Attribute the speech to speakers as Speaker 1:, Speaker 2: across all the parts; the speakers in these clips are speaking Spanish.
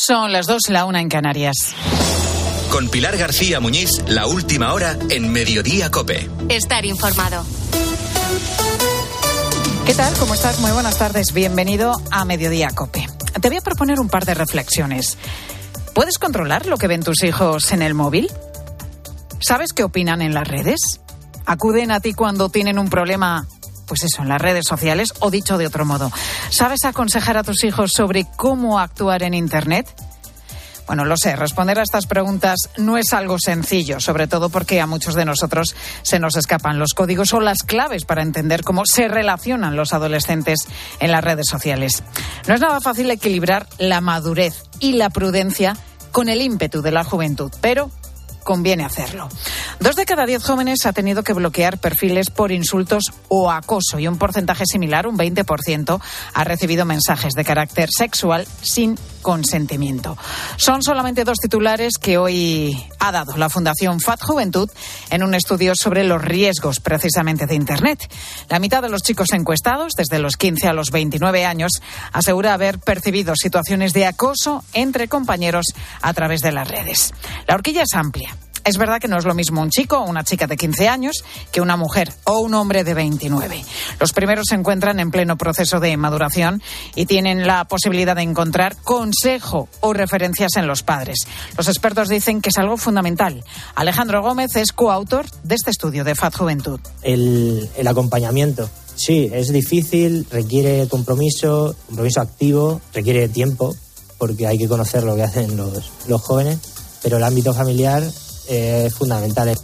Speaker 1: Son las dos, la una en Canarias.
Speaker 2: Con Pilar García Muñiz, la última hora en Mediodía Cope.
Speaker 3: Estar informado.
Speaker 1: ¿Qué tal? ¿Cómo estás? Muy buenas tardes. Bienvenido a Mediodía Cope. Te voy a proponer un par de reflexiones. ¿Puedes controlar lo que ven tus hijos en el móvil? ¿Sabes qué opinan en las redes? ¿Acuden a ti cuando tienen un problema pues eso, en las redes sociales o dicho de otro modo. ¿Sabes aconsejar a tus hijos sobre cómo actuar en Internet? Bueno, lo sé, responder a estas preguntas no es algo sencillo, sobre todo porque a muchos de nosotros se nos escapan los códigos o las claves para entender cómo se relacionan los adolescentes en las redes sociales. No es nada fácil equilibrar la madurez y la prudencia con el ímpetu de la juventud, pero conviene hacerlo. Dos de cada diez jóvenes ha tenido que bloquear perfiles por insultos o acoso y un porcentaje similar, un 20%, ha recibido mensajes de carácter sexual sin consentimiento. Son solamente dos titulares que hoy ha dado la Fundación FAT Juventud en un estudio sobre los riesgos precisamente de Internet. La mitad de los chicos encuestados, desde los 15 a los 29 años, asegura haber percibido situaciones de acoso entre compañeros a través de las redes. La horquilla es amplia. Es verdad que no es lo mismo un chico o una chica de 15 años que una mujer o un hombre de 29. Los primeros se encuentran en pleno proceso de maduración y tienen la posibilidad de encontrar consejo o referencias en los padres. Los expertos dicen que es algo fundamental. Alejandro Gómez es coautor de este estudio de FAD Juventud.
Speaker 4: El, acompañamiento. Sí, es difícil, requiere compromiso, compromiso activo, requiere tiempo, porque hay que conocer lo que hacen los jóvenes, pero el ámbito familiar eh, fundamentales.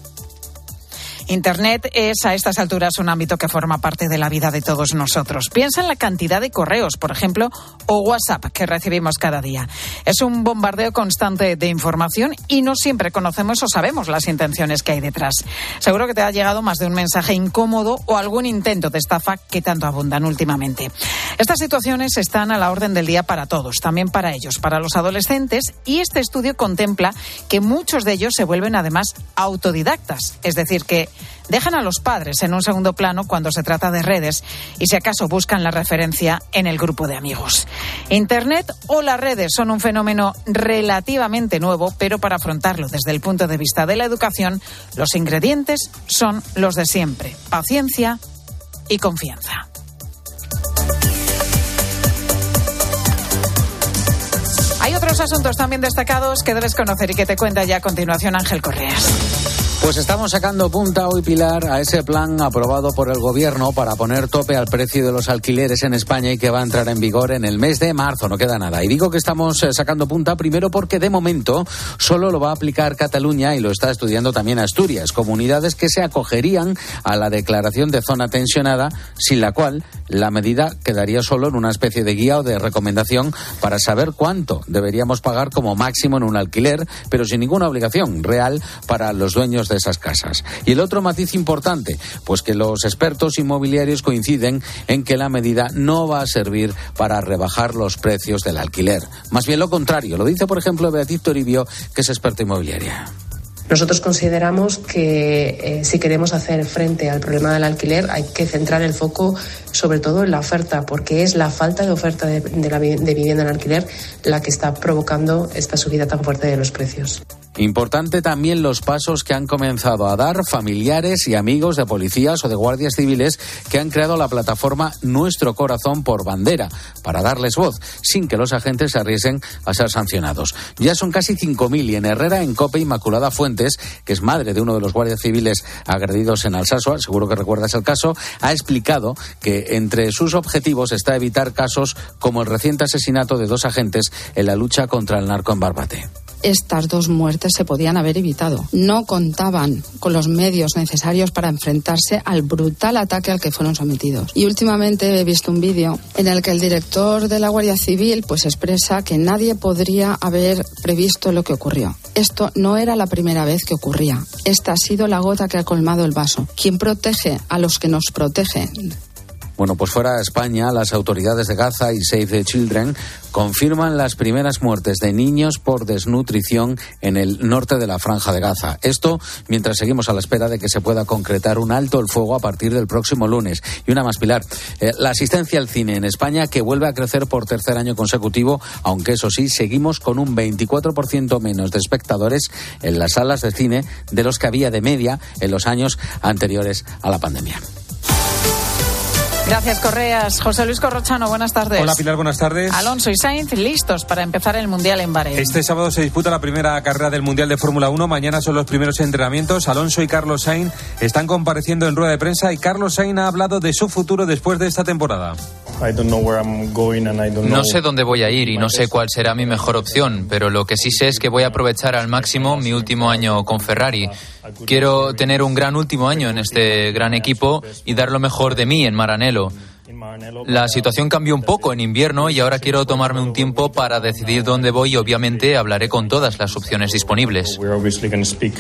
Speaker 1: Internet es a estas alturas un ámbito que forma parte de la vida de todos nosotros. Piensa en la cantidad de correos, por ejemplo, o WhatsApp que recibimos cada día. Es un bombardeo constante de información y no siempre conocemos o sabemos las intenciones que hay detrás. Seguro que te ha llegado más de un mensaje incómodo o algún intento de estafa que tanto abundan últimamente. Estas situaciones están a la orden del día para todos, también para ellos, para los adolescentes, y este estudio contempla que muchos de ellos se vuelven además autodidactas, es decir, que dejan a los padres en un segundo plano cuando se trata de redes y si acaso buscan la referencia en el grupo de amigos. Internet o las redes son un fenómeno relativamente nuevo, pero para afrontarlo desde el punto de vista de la educación, los ingredientes son los de siempre, paciencia y confianza. Hay otros asuntos también destacados que debes conocer y que te cuenta ya a continuación Ángel Correas.
Speaker 5: Pues estamos sacando punta hoy, Pilar, a ese plan aprobado por el Gobierno para poner tope al precio de los alquileres en España y que va a entrar en vigor en el mes de marzo. No queda nada. Y digo que estamos eh, sacando punta primero porque de momento solo lo va a aplicar Cataluña y lo está estudiando también Asturias, comunidades que se acogerían a la declaración de zona tensionada, sin la cual la medida quedaría solo en una especie de guía o de recomendación para saber cuánto deberíamos pagar como máximo en un alquiler, pero sin ninguna obligación real para los dueños de esas casas. Y el otro matiz importante, pues que los expertos inmobiliarios coinciden en que la medida no va a servir para rebajar los precios del alquiler. Más bien lo contrario, lo dice por ejemplo Beatriz Toribio, que es experta inmobiliaria.
Speaker 6: Nosotros consideramos que eh, si queremos hacer frente al problema del alquiler hay que centrar el foco sobre todo en la oferta, porque es la falta de oferta de, de vivienda en alquiler la que está provocando esta subida tan fuerte de los precios.
Speaker 5: Importante también los pasos que han comenzado a dar familiares y amigos de policías o de guardias civiles que han creado la plataforma Nuestro Corazón por Bandera para darles voz, sin que los agentes se arriesguen a ser sancionados. Ya son casi 5.000 y en Herrera, en Cope, Inmaculada Fuentes, que es madre de uno de los guardias civiles agredidos en Alsasua, seguro que recuerdas el caso, ha explicado que entre sus objetivos está evitar casos como el reciente asesinato de dos agentes en la lucha contra el narco en Barbate
Speaker 7: estas dos muertes se podían haber evitado. No contaban con los medios necesarios para enfrentarse al brutal ataque al que fueron sometidos. Y últimamente he visto un vídeo en el que el director de la Guardia Civil pues expresa que nadie podría haber previsto lo que ocurrió. Esto no era la primera vez que ocurría. Esta ha sido la gota que ha colmado el vaso. ¿Quién protege a los que nos protegen?
Speaker 5: Bueno, pues fuera de España, las autoridades de Gaza y Save the Children confirman las primeras muertes de niños por desnutrición en el norte de la franja de Gaza. Esto mientras seguimos a la espera de que se pueda concretar un alto el fuego a partir del próximo lunes. Y una más, Pilar. Eh, la asistencia al cine en España que vuelve a crecer por tercer año consecutivo, aunque eso sí, seguimos con un 24% menos de espectadores en las salas de cine de los que había de media en los años anteriores a la pandemia.
Speaker 1: Gracias, Correas. José Luis Corrochano, buenas tardes.
Speaker 3: Hola, Pilar, buenas tardes.
Speaker 1: Alonso y Sainz listos para empezar el Mundial en Bahrein.
Speaker 3: Este sábado se disputa la primera carrera del Mundial de Fórmula 1. Mañana son los primeros entrenamientos. Alonso y Carlos Sainz están compareciendo en rueda de prensa y Carlos Sainz ha hablado de su futuro después de esta temporada.
Speaker 8: No sé dónde voy a ir y no sé cuál será mi mejor opción, pero lo que sí sé es que voy a aprovechar al máximo mi último año con Ferrari. Quiero tener un gran último año en este gran equipo y dar lo mejor de mí en Maranello. La situación cambió un poco en invierno y ahora quiero tomarme un tiempo para decidir dónde voy y obviamente hablaré con todas las opciones disponibles.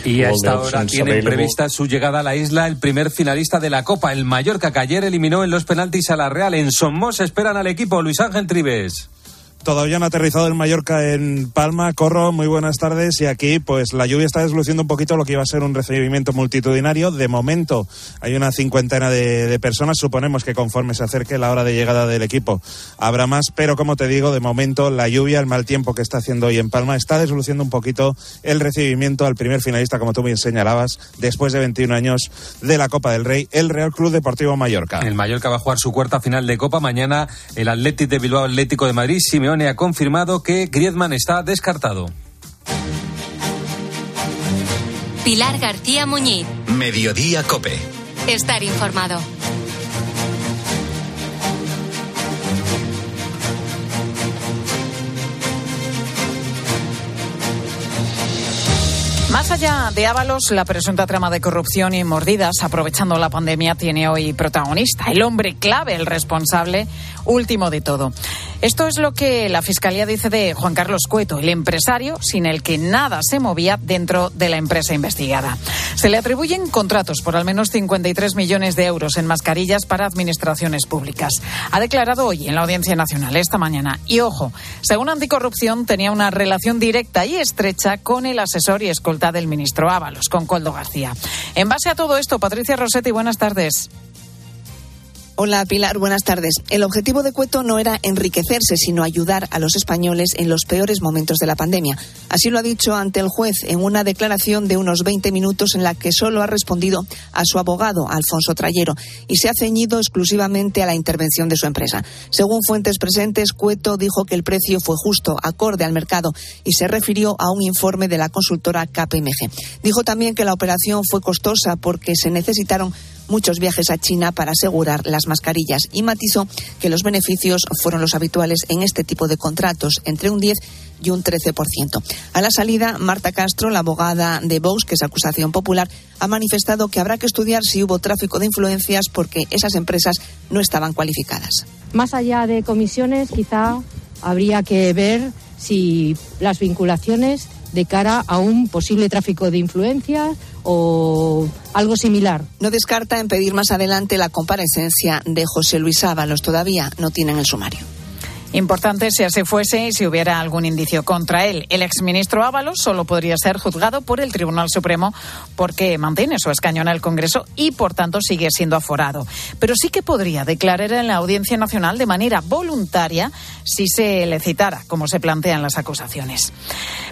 Speaker 3: Y a esta hora tiene prevista su llegada a la isla el primer finalista de la Copa, el Mallorca, que ayer eliminó en los penaltis a la Real. En Somos esperan al equipo Luis Ángel Tribes.
Speaker 9: Todavía no ha aterrizado el Mallorca en Palma. Corro, muy buenas tardes. Y aquí, pues la lluvia está desluciendo un poquito lo que iba a ser un recibimiento multitudinario. De momento, hay una cincuentena de, personas. Suponemos que conforme se acerque la hora de llegada del equipo, habrá más. Pero como te digo, de momento, la lluvia, el mal tiempo que está haciendo hoy en Palma, está desluciendo un poquito el recibimiento al primer finalista, como tú me señalabas, después de 21 años de la Copa del Rey, el Real Club Deportivo Mallorca.
Speaker 3: El Mallorca va a jugar su cuarta final de Copa. Mañana, el Atlético de Bilbao Atlético de Madrid, ha confirmado que Griezmann está descartado.
Speaker 10: Pilar García Muñiz.
Speaker 2: Mediodía Cope.
Speaker 10: Estar informado.
Speaker 1: Más allá de Ábalos, la presunta trama de corrupción y mordidas, aprovechando la pandemia, tiene hoy protagonista, el hombre clave, el responsable último de todo. Esto es lo que la Fiscalía dice de Juan Carlos Cueto, el empresario sin el que nada se movía dentro de la empresa investigada. Se le atribuyen contratos por al menos 53 millones de euros en mascarillas para administraciones públicas. Ha declarado hoy en la Audiencia Nacional esta mañana. Y ojo, según Anticorrupción, tenía una relación directa y estrecha con el asesor y escolta del ministro Ábalos, con Coldo García. En base a todo esto, Patricia Rossetti, buenas tardes.
Speaker 11: Hola Pilar, buenas tardes. El objetivo de Cueto no era enriquecerse, sino ayudar a los españoles en los peores momentos de la pandemia. Así lo ha dicho ante el juez en una declaración de unos 20 minutos en la que solo ha respondido a su abogado, Alfonso Trayero, y se ha ceñido exclusivamente a la intervención de su empresa. Según fuentes presentes, Cueto dijo que el precio fue justo, acorde al mercado, y se refirió a un informe de la consultora KPMG. Dijo también que la operación fue costosa porque se necesitaron muchos viajes a China para asegurar las mascarillas y matizó que los beneficios fueron los habituales en este tipo de contratos, entre un 10 y un 13%. A la salida, Marta Castro, la abogada de Vox, que es acusación popular, ha manifestado que habrá que estudiar si hubo tráfico de influencias porque esas empresas no estaban cualificadas.
Speaker 12: Más allá de comisiones, quizá habría que ver si las vinculaciones de cara a un posible tráfico de influencias o algo similar.
Speaker 11: No descarta en pedir más adelante la comparecencia de José Luis Ábalos. Todavía no tienen el sumario.
Speaker 1: Importante si así fuese y si hubiera algún indicio contra él. El exministro Ábalos solo podría ser juzgado por el Tribunal Supremo porque mantiene su escaño en el Congreso y, por tanto, sigue siendo aforado. Pero sí que podría declarar en la Audiencia Nacional de manera voluntaria si se le citara, como se plantean las acusaciones.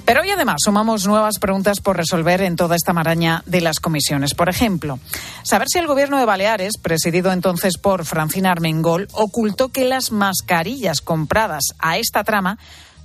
Speaker 1: Pero hoy, además, sumamos nuevas preguntas por resolver en toda esta maraña de las comisiones. Por ejemplo, saber si el Gobierno de Baleares, presidido entonces por Francina Armengol, ocultó que las mascarillas a esta trama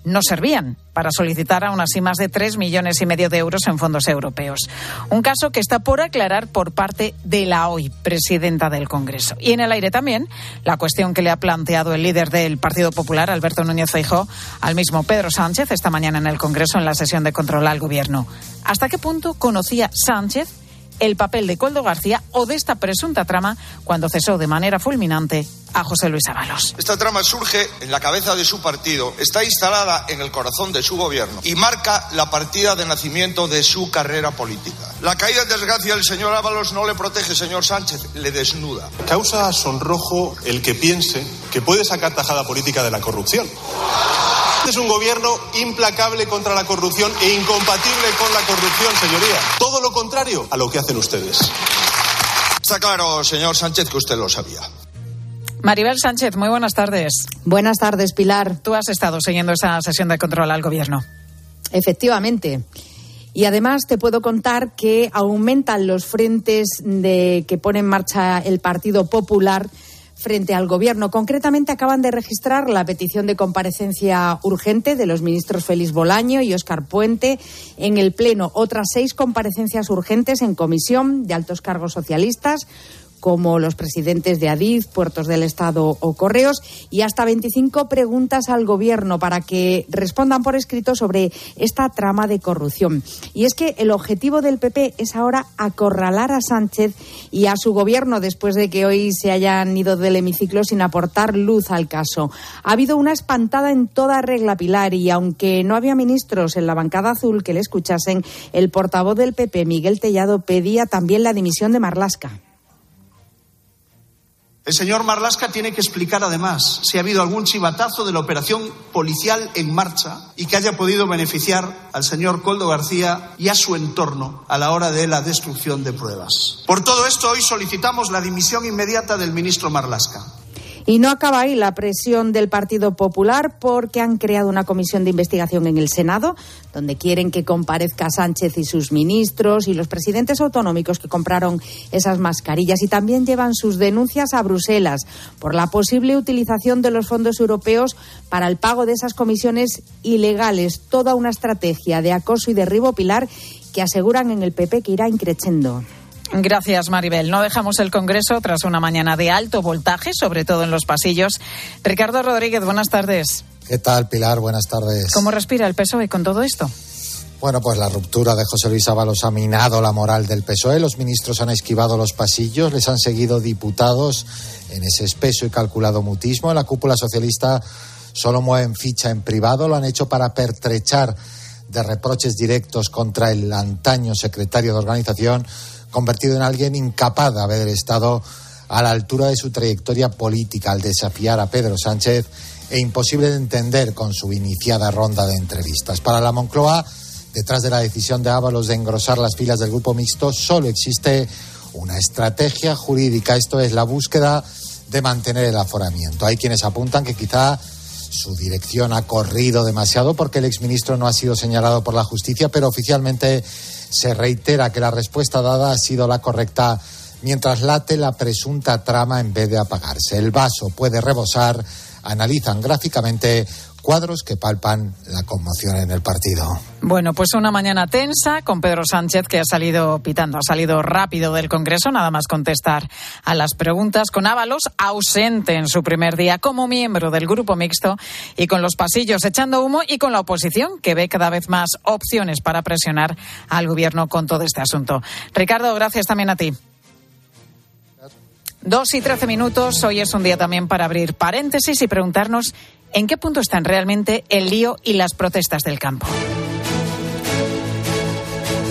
Speaker 1: no servían para solicitar aún así más de tres millones y medio de euros en fondos europeos. Un caso que está por aclarar por parte de la hoy presidenta del Congreso. Y en el aire también la cuestión que le ha planteado el líder del Partido Popular, Alberto Núñez Feijóo, al mismo Pedro Sánchez esta mañana en el Congreso en la sesión de control al Gobierno. ¿Hasta qué punto conocía Sánchez el papel de Coldo García o de esta presunta trama cuando cesó de manera fulminante a José Luis Ábalos.
Speaker 13: Esta trama surge en la cabeza de su partido, está instalada en el corazón de su gobierno y marca la partida de nacimiento de su carrera política. La caída en desgracia del señor Ábalos no le protege, señor Sánchez, le desnuda.
Speaker 14: Causa sonrojo el que piense que puede sacar tajada política de la corrupción. Este es un gobierno implacable contra la corrupción e incompatible con la corrupción, señoría. Todo lo contrario a lo que hacen ustedes.
Speaker 13: Está claro, señor Sánchez, que usted lo sabía.
Speaker 1: Maribel Sánchez, muy buenas tardes.
Speaker 15: Buenas tardes, Pilar.
Speaker 1: Tú has estado siguiendo esa sesión de control al gobierno.
Speaker 15: Efectivamente. Y además te puedo contar que aumentan los frentes de que pone en marcha el Partido Popular frente al Gobierno. Concretamente, acaban de registrar la petición de comparecencia urgente de los ministros Félix Bolaño y Óscar Puente en el Pleno. Otras seis comparecencias urgentes en comisión de altos cargos socialistas como los presidentes de Adif, Puertos del Estado o Correos, y hasta 25 preguntas al Gobierno para que respondan por escrito sobre esta trama de corrupción. Y es que el objetivo del PP es ahora acorralar a Sánchez y a su Gobierno después de que hoy se hayan ido del hemiciclo sin aportar luz al caso. Ha habido una espantada en toda regla, Pilar, y aunque no había ministros en la bancada azul que le escuchasen, el portavoz del PP, Miguel Tellado, pedía también la dimisión de Marlasca.
Speaker 16: El señor Marlasca tiene que explicar además si ha habido algún chivatazo de la operación policial en marcha y que haya podido beneficiar al señor Coldo García y a su entorno a la hora de la destrucción de pruebas. Por todo esto, hoy solicitamos la dimisión inmediata del ministro Marlasca.
Speaker 15: Y no acaba ahí la presión del Partido Popular porque han creado una comisión de investigación en el Senado donde quieren que comparezca Sánchez y sus ministros y los presidentes autonómicos que compraron esas mascarillas y también llevan sus denuncias a Bruselas por la posible utilización de los fondos europeos para el pago de esas comisiones ilegales. Toda una estrategia de acoso y derribo pilar que aseguran en el PP que irá increciendo.
Speaker 1: Gracias, Maribel. No dejamos el Congreso tras una mañana de alto voltaje, sobre todo en los pasillos. Ricardo Rodríguez, buenas tardes.
Speaker 17: ¿Qué tal, Pilar? Buenas tardes.
Speaker 1: ¿Cómo respira el PSOE con todo esto?
Speaker 17: Bueno, pues la ruptura de José Luis Ábalos ha minado la moral del PSOE. Los ministros han esquivado los pasillos, les han seguido diputados en ese espeso y calculado mutismo. La cúpula socialista solo mueven ficha en privado, lo han hecho para pertrechar de reproches directos contra el antaño secretario de organización convertido en alguien incapaz de haber estado a la altura de su trayectoria política al desafiar a Pedro Sánchez e imposible de entender con su iniciada ronda de entrevistas. Para la Moncloa, detrás de la decisión de Ábalos de engrosar las filas del grupo mixto, solo existe una estrategia jurídica, esto es la búsqueda de mantener el aforamiento. Hay quienes apuntan que quizá su dirección ha corrido demasiado porque el exministro no ha sido señalado por la justicia, pero oficialmente se reitera que la respuesta dada ha sido la correcta mientras late la presunta trama en vez de apagarse. El vaso puede rebosar, analizan gráficamente cuadros que palpan la conmoción en el partido.
Speaker 1: Bueno, pues una mañana tensa con Pedro Sánchez que ha salido pitando, ha salido rápido del Congreso, nada más contestar a las preguntas, con Ábalos ausente en su primer día como miembro del grupo mixto y con los pasillos echando humo y con la oposición que ve cada vez más opciones para presionar al gobierno con todo este asunto. Ricardo, gracias también a ti. Dos y trece minutos. Hoy es un día también para abrir paréntesis y preguntarnos en qué punto están realmente el lío y las protestas del campo.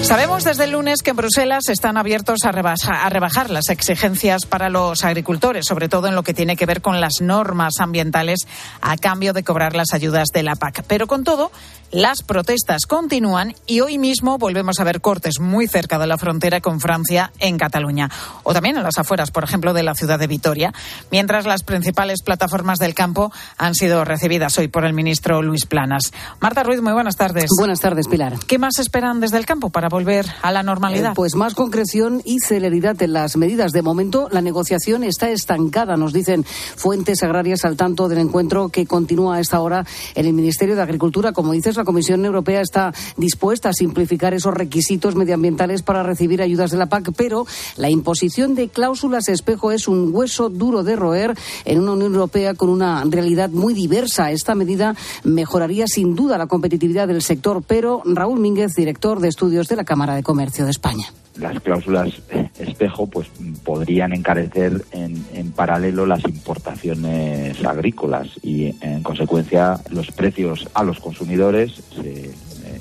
Speaker 1: Sabemos desde el lunes que en Bruselas están abiertos a rebajar, las exigencias para los agricultores, sobre todo en lo que tiene que ver con las normas ambientales a cambio de cobrar las ayudas de la PAC. Pero con todo, las protestas continúan y hoy mismo volvemos a ver cortes muy cerca de la frontera con Francia en Cataluña o también en las afueras, por ejemplo, de la ciudad de Vitoria, mientras las principales plataformas del campo han sido recibidas hoy por el ministro Luis Planas. Marta Ruiz, muy buenas tardes.
Speaker 18: Buenas tardes, Pilar.
Speaker 1: ¿Qué más esperan desde el campo para volver a la normalidad?
Speaker 18: Eh, pues más concreción y celeridad en las medidas. De momento, la negociación está estancada, nos dicen fuentes agrarias al tanto del encuentro que continúa a esta hora en el Ministerio de Agricultura. Como dices, la Comisión Europea está dispuesta a simplificar esos requisitos medioambientales para recibir ayudas de la PAC, pero la imposición de cláusulas espejo es un hueso duro de roer en una Unión Europea con una realidad muy diversa. Esta medida mejoraría sin duda la competitividad del sector, pero Raúl Mínguez, director de estudios de la Cámara de Comercio de España.
Speaker 19: Las cláusulas espejo pues podrían encarecer en, en paralelo las importaciones agrícolas y en consecuencia los precios a los consumidores se eh,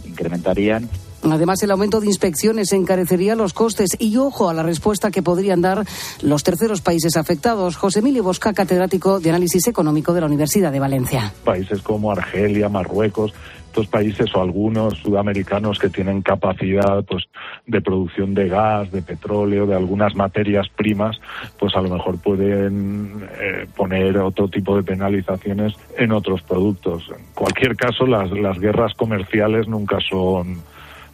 Speaker 19: incrementarían
Speaker 18: Además, el aumento de inspecciones encarecería los costes y ojo a la respuesta que podrían dar los terceros países afectados. José Emilio Bosca, catedrático de Análisis Económico de la Universidad de Valencia.
Speaker 20: Países como Argelia, Marruecos, estos países o algunos sudamericanos que tienen capacidad pues de producción de gas, de petróleo, de algunas materias primas, pues a lo mejor pueden eh, poner otro tipo de penalizaciones en otros productos. En cualquier caso, las, las guerras comerciales nunca son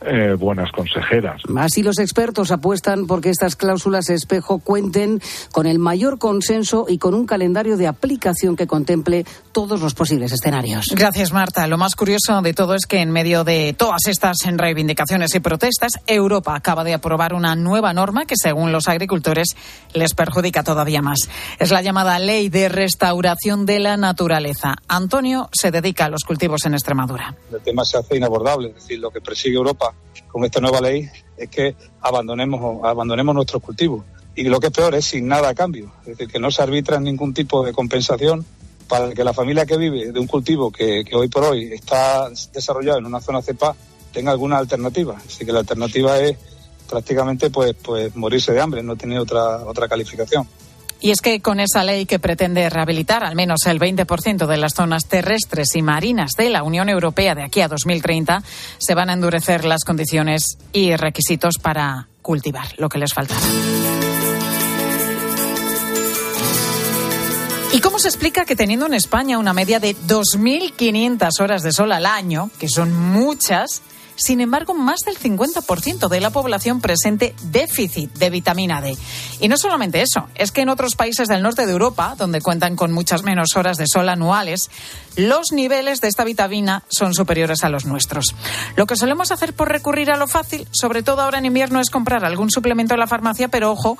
Speaker 20: eh, buenas consejeras.
Speaker 18: Así los expertos apuestan porque estas cláusulas espejo cuenten con el mayor consenso y con un calendario de aplicación que contemple todos los posibles escenarios.
Speaker 1: Gracias, Marta. Lo más curioso de todo es que en medio de todas estas reivindicaciones y protestas, Europa acaba de aprobar una nueva norma que, según los agricultores, les perjudica todavía más. Es la llamada Ley de Restauración de la Naturaleza. Antonio se dedica a los cultivos en Extremadura.
Speaker 21: El tema se hace inabordable, es decir, lo que persigue Europa con esta nueva ley es que abandonemos, abandonemos nuestros cultivos. Y lo que es peor es sin nada a cambio, es decir, que no se arbitra ningún tipo de compensación para que la familia que vive de un cultivo que, hoy por hoy está desarrollado en una zona cepa tenga alguna alternativa. Así que la alternativa es prácticamente pues, pues morirse de hambre, no tener otra, otra calificación.
Speaker 1: Y es que con esa ley que pretende rehabilitar al menos el 20% de las zonas terrestres y marinas de la Unión Europea de aquí a 2030, se van a endurecer las condiciones y requisitos para cultivar lo que les faltará. ¿Y cómo se explica que teniendo en España una media de 2.500 horas de sol al año, que son muchas, sin embargo, más del 50% de la población presente déficit de vitamina D. Y no solamente eso, es que en otros países del norte de Europa, donde cuentan con muchas menos horas de sol anuales, los niveles de esta vitamina son superiores a los nuestros. Lo que solemos hacer por recurrir a lo fácil, sobre todo ahora en invierno, es comprar algún suplemento en la farmacia, pero ojo,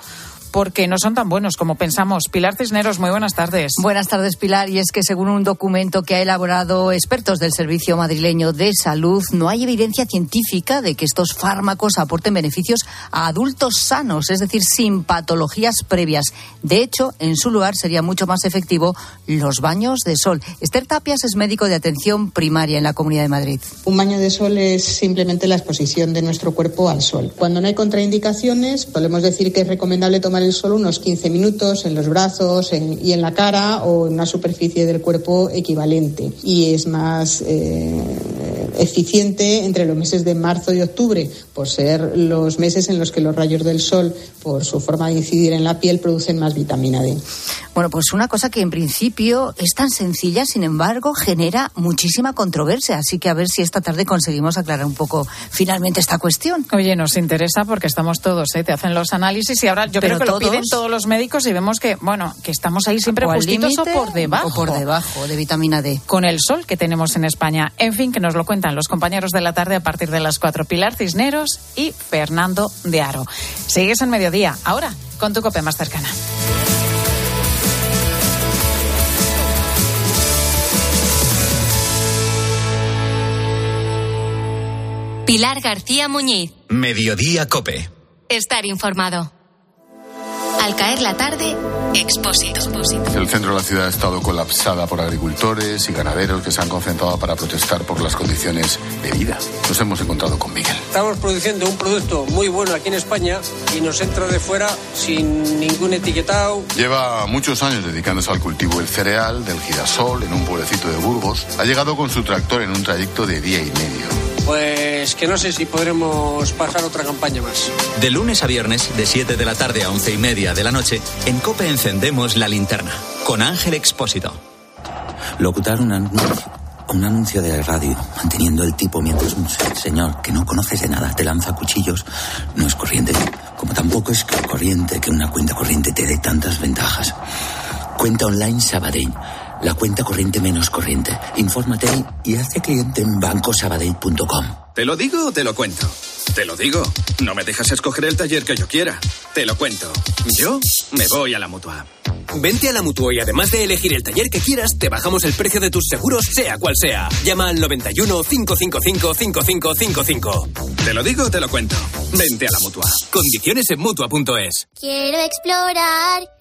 Speaker 1: porque no son tan buenos como pensamos. Pilar Cisneros, muy buenas tardes.
Speaker 22: Buenas tardes, Pilar. Y es que según un documento que ha elaborado expertos del Servicio Madrileño de Salud, no hay evidencia científica de que estos fármacos aporten beneficios a adultos sanos, es decir, sin patologías previas. De hecho, en su lugar sería mucho más efectivo los baños de sol. Esther Tapias es médico de atención primaria en la Comunidad de Madrid.
Speaker 23: Un baño de sol es simplemente la exposición de nuestro cuerpo al sol. Cuando no hay contraindicaciones, podemos decir que es recomendable tomar el sol unos 15 minutos en los brazos y en la cara o en una superficie del cuerpo equivalente. Y es más eh, eficiente entre los meses de marzo y octubre, por ser los meses en los que los rayos del sol, por su forma de incidir en la piel, producen más vitamina D.
Speaker 22: Bueno, pues una cosa que en principio es tan sencilla, sin embargo, genera muchísima controversia. Así que a ver si esta tarde conseguimos aclarar un poco finalmente esta cuestión.
Speaker 1: Oye, nos interesa porque estamos todos, ¿eh? te hacen los análisis y ahora yo creo que lo piden todos los médicos y vemos que, bueno, que estamos ahí siempre justitos o por debajo.
Speaker 22: O por debajo de vitamina D.
Speaker 1: Con el sol que tenemos en España. En fin, que nos lo cuentan los compañeros de la tarde a partir de las cuatro. Pilar Cisneros y Fernando de Aro. Sigues en mediodía. Ahora, con tu copia más cercana.
Speaker 10: Pilar García Muñiz.
Speaker 2: Mediodía Cope.
Speaker 10: Estar informado. Al caer la tarde, Expósito.
Speaker 24: El centro de la ciudad ha estado colapsada por agricultores y ganaderos que se han concentrado para protestar por las condiciones de vida. Nos hemos encontrado con Miguel.
Speaker 25: Estamos produciendo un producto muy bueno aquí en España y nos entra de fuera sin ningún etiquetado.
Speaker 24: Lleva muchos años dedicándose al cultivo del cereal, del girasol, en un pueblecito de Burgos. Ha llegado con su tractor en un trayecto de día y medio
Speaker 25: pues que no sé si podremos pasar otra campaña más.
Speaker 2: De lunes a viernes, de 7 de la tarde a 11 y media de la noche, en COPE encendemos la linterna con Ángel Expósito.
Speaker 26: Locutar un anuncio, un anuncio de radio, manteniendo el tipo mientras un señor que no conoces de nada te lanza cuchillos, no es corriente. Como tampoco es corriente que una cuenta corriente te dé tantas ventajas. Cuenta online Sabadell la cuenta corriente menos corriente. Infórmate y hazte cliente en bancosabadell.com.
Speaker 27: ¿Te lo digo o te lo cuento? Te lo digo. No me dejas escoger el taller que yo quiera. Te lo cuento. Yo me voy a la mutua.
Speaker 28: Vente a la Mutua y además de elegir el taller que quieras, te bajamos el precio de tus seguros, sea cual sea. Llama al 91 555 5555. Te lo digo, te lo cuento. Vente a la Mutua. Condiciones en Mutua.es.
Speaker 29: Quiero explorar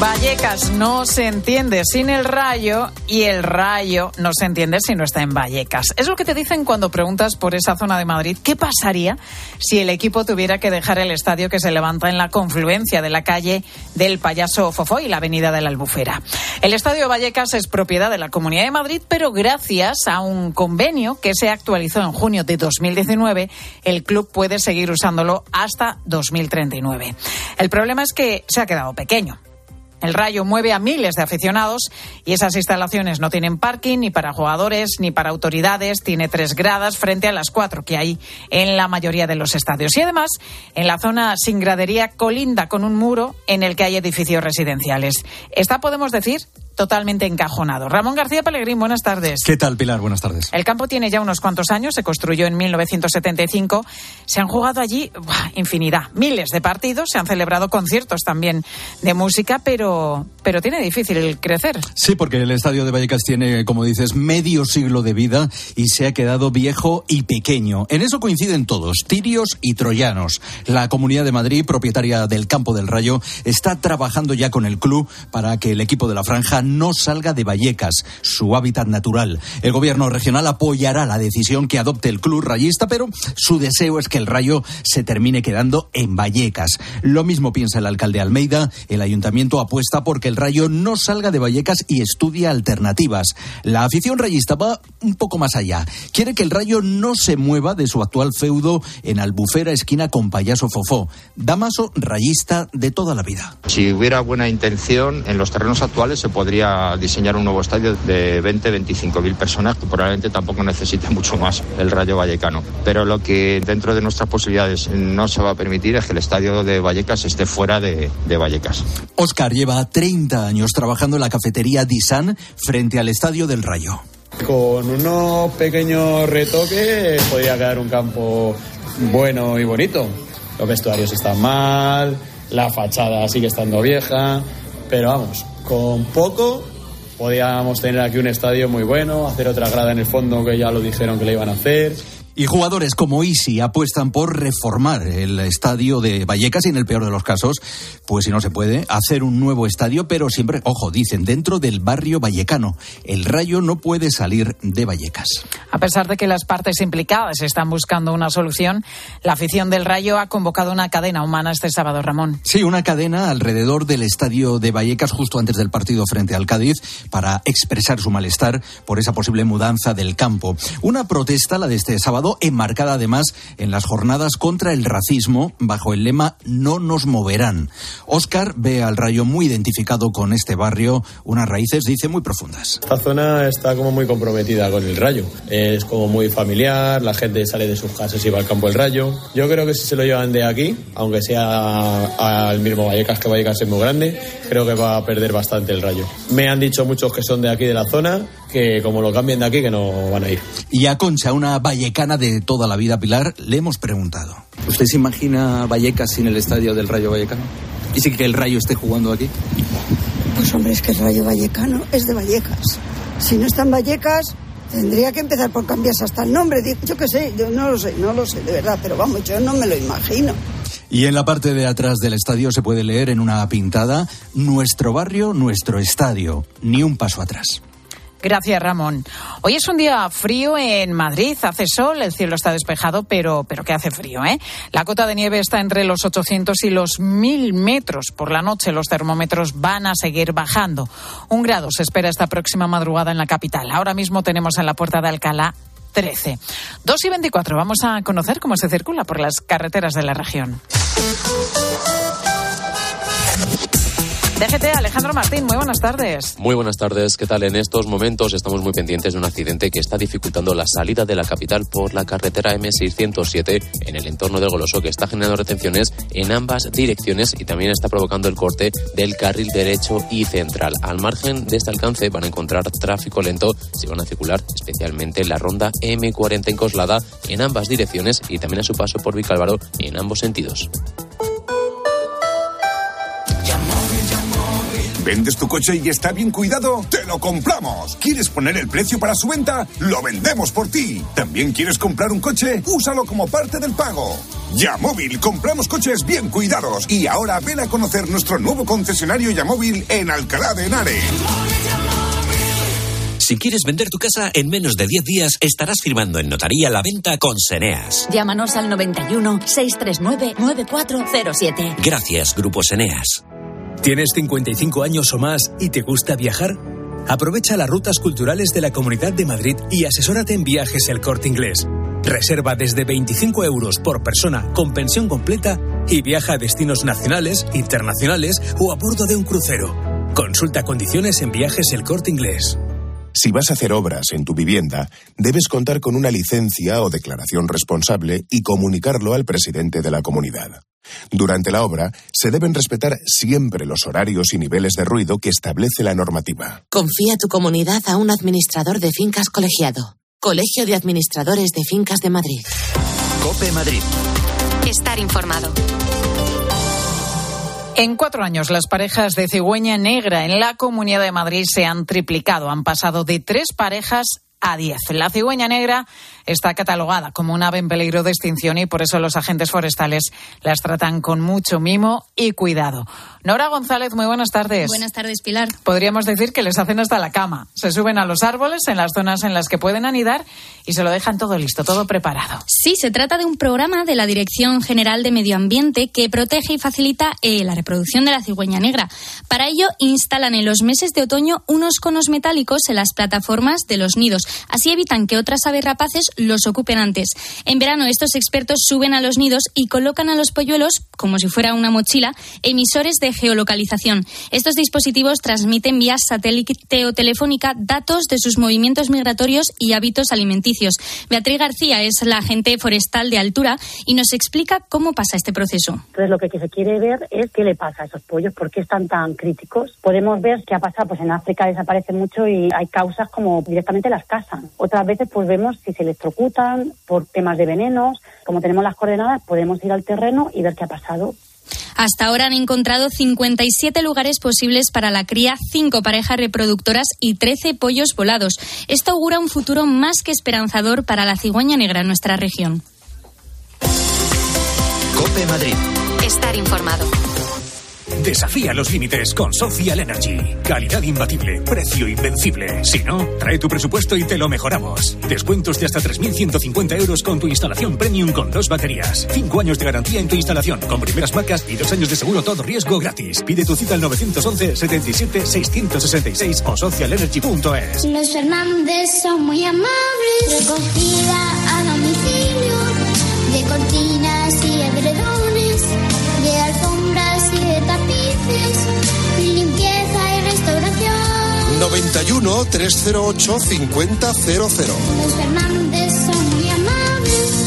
Speaker 1: Vallecas no se entiende sin el rayo y el rayo no se entiende si no está en Vallecas. Es lo que te dicen cuando preguntas por esa zona de Madrid. ¿Qué pasaría si el equipo tuviera que dejar el estadio que se levanta en la confluencia de la calle del Payaso Fofó y la avenida de la Albufera? El estadio Vallecas es propiedad de la Comunidad de Madrid, pero gracias a un convenio que se actualizó en junio de 2019, el club puede seguir usándolo hasta 2039. El problema es que se ha quedado pequeño. El Rayo mueve a miles de aficionados y esas instalaciones no tienen parking ni para jugadores ni para autoridades. Tiene tres gradas frente a las cuatro que hay en la mayoría de los estadios. Y además, en la zona sin gradería colinda con un muro en el que hay edificios residenciales. Está, podemos decir, totalmente encajonado. Ramón García Pellegrín, buenas tardes.
Speaker 30: ¿Qué tal, Pilar? Buenas tardes.
Speaker 1: El campo tiene ya unos cuantos años, se construyó en 1975. Se han jugado allí buah, infinidad, miles de partidos, se han celebrado conciertos también de música, pero, pero tiene difícil crecer.
Speaker 30: Sí, porque el estadio de Vallecas tiene, como dices, medio siglo de vida y se ha quedado viejo y pequeño. En eso coinciden todos, tirios y troyanos. La Comunidad de Madrid, propietaria del Campo del Rayo, está trabajando ya con el club para que el equipo de la franja no salga de Vallecas, su hábitat natural. El gobierno regional apoyará la decisión que adopte el club rayista, pero su deseo es que el rayo se termine quedando en Vallecas. Lo mismo piensa el alcalde Almeida. El ayuntamiento apuesta porque el rayo no salga de Vallecas y estudia alternativas. La afición rayista va un poco más allá. Quiere que el rayo no se mueva de su actual feudo en Albufera, esquina con Payaso Fofó. Damaso, rayista de toda la vida.
Speaker 31: Si hubiera buena intención, en los terrenos actuales se podría diseñar un nuevo estadio de 20-25 mil personas, que probablemente tampoco necesite mucho más el Rayo Vallecano. Pero lo que dentro de nuestras posibilidades no se va a permitir es que el estadio de Vallecas esté fuera de, de Vallecas.
Speaker 30: Oscar lleva 30 años trabajando en la cafetería Disan frente al estadio del Rayo.
Speaker 32: Con unos pequeños retoques podría quedar un campo bueno y bonito. Los vestuarios están mal, la fachada sigue estando vieja, pero vamos, con poco podíamos tener aquí un estadio muy bueno, hacer otra grada en el fondo que ya lo dijeron que le iban a hacer.
Speaker 30: Y jugadores como Isi apuestan por reformar el estadio de Vallecas y en el peor de los casos, pues si no se puede, hacer un nuevo estadio, pero siempre, ojo, dicen, dentro del barrio vallecano. El rayo no puede salir de Vallecas.
Speaker 1: A pesar de que las partes implicadas están buscando una solución, la afición del rayo ha convocado una cadena humana este sábado, Ramón.
Speaker 30: Sí, una cadena alrededor del estadio de Vallecas justo antes del partido frente al Cádiz para expresar su malestar por esa posible mudanza del campo. Una protesta, la de este sábado, enmarcada además en las jornadas contra el racismo bajo el lema No nos moverán. Oscar ve al rayo muy identificado con este barrio, unas raíces, dice, muy profundas.
Speaker 32: Esta zona está como muy comprometida con el rayo. Es como muy familiar, la gente sale de sus casas y va al campo del rayo. Yo creo que si se lo llevan de aquí, aunque sea al mismo Vallecas, que Vallecas es muy grande, creo que va a perder bastante el rayo. Me han dicho muchos que son de aquí de la zona, que como lo cambien de aquí, que no van a ir.
Speaker 30: Y a Concha, una vallecana de toda la vida, Pilar, le hemos preguntado.
Speaker 33: ¿Usted se imagina Vallecas sin el estadio del Rayo Vallecano? ¿Y si que el Rayo esté jugando aquí?
Speaker 34: Pues hombre, es que el Rayo Vallecano es de Vallecas. Si no está en Vallecas, tendría que empezar por cambiarse hasta el nombre. Yo qué sé, yo no lo sé, no lo sé, de verdad, pero vamos, yo no me lo imagino.
Speaker 30: Y en la parte de atrás del estadio se puede leer en una pintada, Nuestro barrio, nuestro estadio, ni un paso atrás.
Speaker 1: Gracias, Ramón. Hoy es un día frío en Madrid, hace sol, el cielo está despejado, pero, pero que hace frío, ¿eh? La cota de nieve está entre los 800 y los 1000 metros. Por la noche los termómetros van a seguir bajando. Un grado se espera esta próxima madrugada en la capital. Ahora mismo tenemos en la puerta de Alcalá 13. 2 y 24. Vamos a conocer cómo se circula por las carreteras de la región. DGT, Alejandro Martín, muy buenas tardes.
Speaker 35: Muy buenas tardes, ¿qué tal? En estos momentos estamos muy pendientes de un accidente que está dificultando la salida de la capital por la carretera M607 en el entorno del Goloso, que está generando retenciones en ambas direcciones y también está provocando el corte del carril derecho y central. Al margen de este alcance van a encontrar tráfico lento si van a circular especialmente la ronda M40 en Coslada en ambas direcciones y también a su paso por Vicálvaro en ambos sentidos.
Speaker 36: ¿Vendes tu coche y está bien cuidado? ¡Te lo compramos! ¿Quieres poner el precio para su venta? ¡Lo vendemos por ti! ¿También quieres comprar un coche? Úsalo como parte del pago. Yamóvil, compramos coches bien cuidados. Y ahora ven a conocer nuestro nuevo concesionario Yamóvil en Alcalá de Henares.
Speaker 37: Si quieres vender tu casa, en menos de 10 días estarás firmando en notaría la venta con Seneas.
Speaker 38: Llámanos al 91 639 9407.
Speaker 37: Gracias, Grupo Seneas.
Speaker 39: ¿Tienes 55 años o más y te gusta viajar? Aprovecha las rutas culturales de la Comunidad de Madrid y asesórate en viajes el corte inglés. Reserva desde 25 euros por persona con pensión completa y viaja a destinos nacionales, internacionales o a bordo de un crucero. Consulta condiciones en viajes el corte inglés.
Speaker 40: Si vas a hacer obras en tu vivienda, debes contar con una licencia o declaración responsable y comunicarlo al presidente de la comunidad. Durante la obra, se deben respetar siempre los horarios y niveles de ruido que establece la normativa.
Speaker 41: Confía tu comunidad a un administrador de fincas colegiado. Colegio de Administradores de Fincas de Madrid.
Speaker 2: Cope Madrid.
Speaker 10: Estar informado.
Speaker 1: En cuatro años, las parejas de cigüeña negra en la Comunidad de Madrid se han triplicado. Han pasado de tres parejas a diez. La cigüeña negra está catalogada como un ave en peligro de extinción y por eso los agentes forestales las tratan con mucho mimo y cuidado. Nora González, muy buenas tardes.
Speaker 42: Buenas tardes, Pilar.
Speaker 1: Podríamos decir que les hacen hasta la cama. Se suben a los árboles en las zonas en las que pueden anidar y se lo dejan todo listo, todo preparado.
Speaker 42: Sí, se trata de un programa de la Dirección General de Medio Ambiente que protege y facilita eh, la reproducción de la cigüeña negra. Para ello, instalan en los meses de otoño unos conos metálicos en las plataformas de los nidos. Así evitan que otras aves rapaces los ocupen antes. En verano, estos expertos suben a los nidos y colocan a los polluelos, como si fuera una mochila, emisores de geolocalización. Estos dispositivos transmiten vía satélite o telefónica datos de sus movimientos migratorios y hábitos alimenticios. Beatriz García es la agente forestal de altura y nos explica cómo pasa este proceso.
Speaker 43: Entonces, lo que se quiere ver es qué le pasa a esos pollos, por qué están tan críticos. Podemos ver qué ha pasado, pues en África desaparece mucho y hay causas como directamente las casan. Otras veces, pues vemos si se electrocutan por temas de venenos. Como tenemos las coordenadas, podemos ir al terreno y ver qué ha pasado.
Speaker 42: Hasta ahora han encontrado 57 lugares posibles para la cría, 5 parejas reproductoras y 13 pollos volados. Esto augura un futuro más que esperanzador para la cigüeña negra en nuestra región.
Speaker 2: Cope Madrid.
Speaker 10: Estar informado.
Speaker 44: Desafía los límites con Social Energy. Calidad imbatible, precio invencible. Si no, trae tu presupuesto y te lo mejoramos. Descuentos de hasta 3.150 euros con tu instalación premium con dos baterías. Cinco años de garantía en tu instalación con primeras marcas y dos años de seguro todo riesgo gratis. Pide tu cita al 911 77 666 o socialenergy.es.
Speaker 29: Los Fernández son muy amables. Recogida a domicilio de cortinas
Speaker 45: 91 308 5000.
Speaker 29: Los Fernández son muy amables.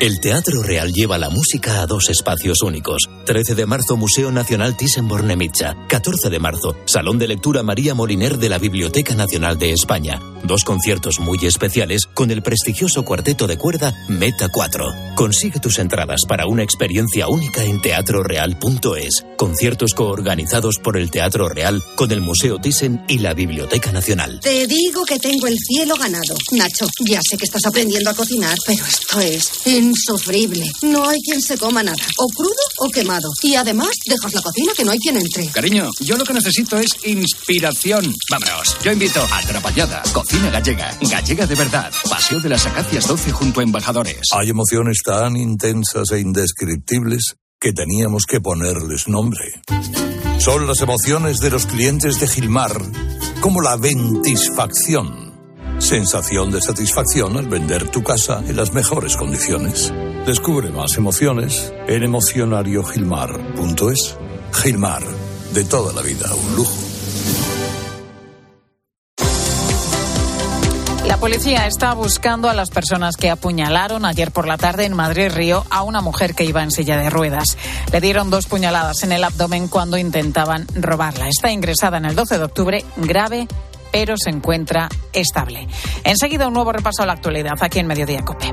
Speaker 37: El Teatro Real lleva la música a dos espacios únicos. 13 de marzo, Museo Nacional Thyssen-Bornemisza. 14 de marzo, Salón de Lectura María Moliner de la Biblioteca Nacional de España. Dos conciertos muy especiales con el prestigioso cuarteto de cuerda Meta 4. Consigue tus entradas para una experiencia única en teatroreal.es. Conciertos coorganizados por el Teatro Real con el Museo Thyssen y la Biblioteca Nacional.
Speaker 46: Te digo que tengo el cielo ganado. Nacho, ya sé que estás aprendiendo a cocinar, pero esto es
Speaker 47: insufrible. No hay quien se coma nada, o crudo o quemado. Y además, dejas la cocina que no hay quien entre.
Speaker 48: Cariño, yo lo que necesito es inspiración. Vámonos, yo invito a Trapallada, cocina gallega, gallega de verdad. Paseo de las Acacias 12 junto a Embajadores.
Speaker 49: Hay emociones tan intensas e indescriptibles que teníamos que ponerles nombre. Son las emociones de los clientes de Gilmar, como la ventisfacción. Sensación de satisfacción al vender tu casa en las mejores condiciones. Descubre más emociones en emocionariogilmar.es. Gilmar, de toda la vida, un lujo.
Speaker 1: Policía está buscando a las personas que apuñalaron ayer por la tarde en Madrid Río a una mujer que iba en silla de ruedas. Le dieron dos puñaladas en el abdomen cuando intentaban robarla. Está ingresada en el 12 de octubre grave pero se encuentra estable. Enseguida un nuevo repaso a la actualidad aquí en Mediodía Cope.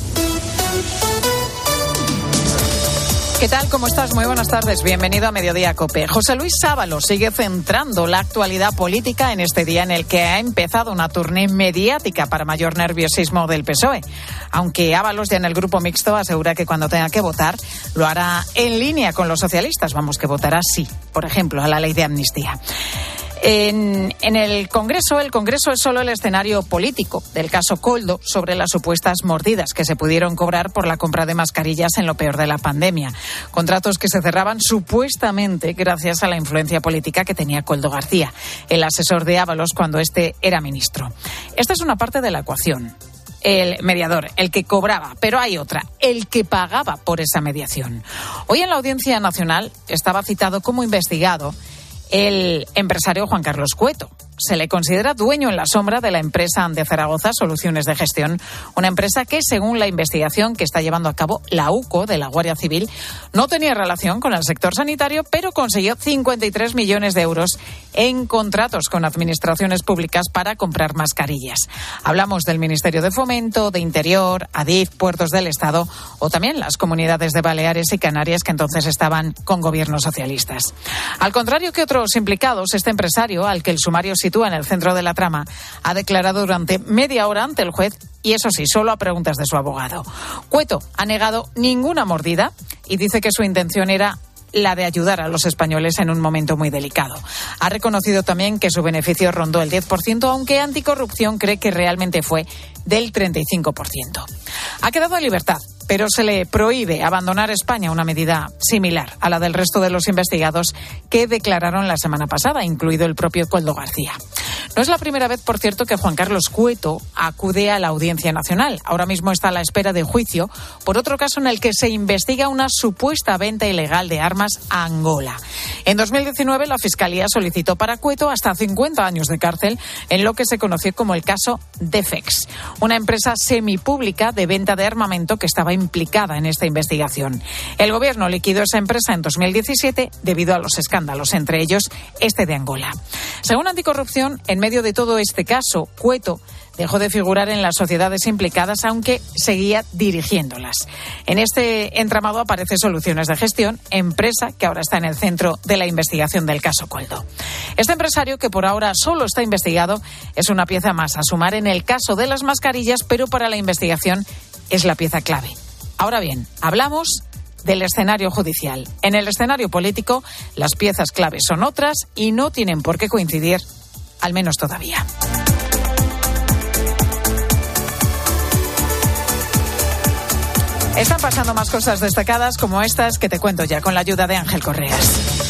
Speaker 1: ¿Qué tal? ¿Cómo estás? Muy buenas tardes. Bienvenido a Mediodía Cope. José Luis Sábalo sigue centrando la actualidad política en este día en el que ha empezado una tournée mediática para mayor nerviosismo del PSOE. Aunque Ábalos ya en el grupo mixto asegura que cuando tenga que votar lo hará en línea con los socialistas. Vamos, que votará sí, por ejemplo, a la ley de amnistía. En, el Congreso, el Congreso es solo el escenario político del caso Coldo sobre las supuestas mordidas que se pudieron cobrar por la compra de mascarillas en lo peor de la pandemia. Contratos que se cerraban supuestamente gracias a la influencia política que tenía Coldo García, el asesor de Ábalos cuando este era ministro. Esta es una parte de la ecuación el mediador, el que cobraba, pero hay otra, el que pagaba por esa mediación. Hoy en la Audiencia Nacional estaba citado como investigado el empresario Juan Carlos Cueto. Se le considera dueño en la sombra de la empresa de Zaragoza Soluciones de Gestión, una empresa que, según la investigación que está llevando a cabo la UCO de la Guardia Civil, no tenía relación con el sector sanitario, pero consiguió 53 millones de euros en contratos con administraciones públicas para comprar mascarillas. Hablamos del Ministerio de Fomento, de Interior, ADIF, Puertos del Estado o también las comunidades de Baleares y Canarias que entonces estaban con gobiernos socialistas. Al contrario que otros implicados, este empresario, al que el sumario sitúa en el centro de la trama, ha declarado durante media hora ante el juez y eso sí, solo a preguntas de su abogado. Cueto ha negado ninguna mordida y dice que su intención era la de ayudar a los españoles en un momento muy delicado. Ha reconocido también que su beneficio rondó el 10%, aunque Anticorrupción cree que realmente fue del 35%. Ha quedado en libertad, pero se le prohíbe abandonar España, una medida similar a la del resto de los investigados que declararon la semana pasada, incluido el propio Coldo García. No es la primera vez, por cierto, que Juan Carlos Cueto acude a la Audiencia Nacional. Ahora mismo está a la espera de juicio por otro caso en el que se investiga una supuesta venta ilegal de armas a Angola. En 2019, la Fiscalía solicitó para Cueto hasta 50 años de cárcel en lo que se conoció como el caso Defex, una empresa semipública de venta de armamento que estaba implicada en esta investigación. El gobierno liquidó esa empresa en 2017 debido a los escándalos, entre ellos este de Angola. Según Anticorrupción, en medio de todo este caso, Cueto dejó de figurar en las sociedades implicadas, aunque seguía dirigiéndolas. En este entramado aparece Soluciones de Gestión, empresa que ahora está en el centro de la investigación del caso Coldo. Este empresario, que por ahora solo está investigado, es una pieza más a sumar en el caso de las mascarillas, pero para la investigación es la pieza clave. Ahora bien, hablamos del escenario judicial. En el escenario político, las piezas claves son otras y no tienen por qué coincidir, al menos todavía. Están pasando más cosas destacadas como estas que te cuento ya con la ayuda de Ángel Correas.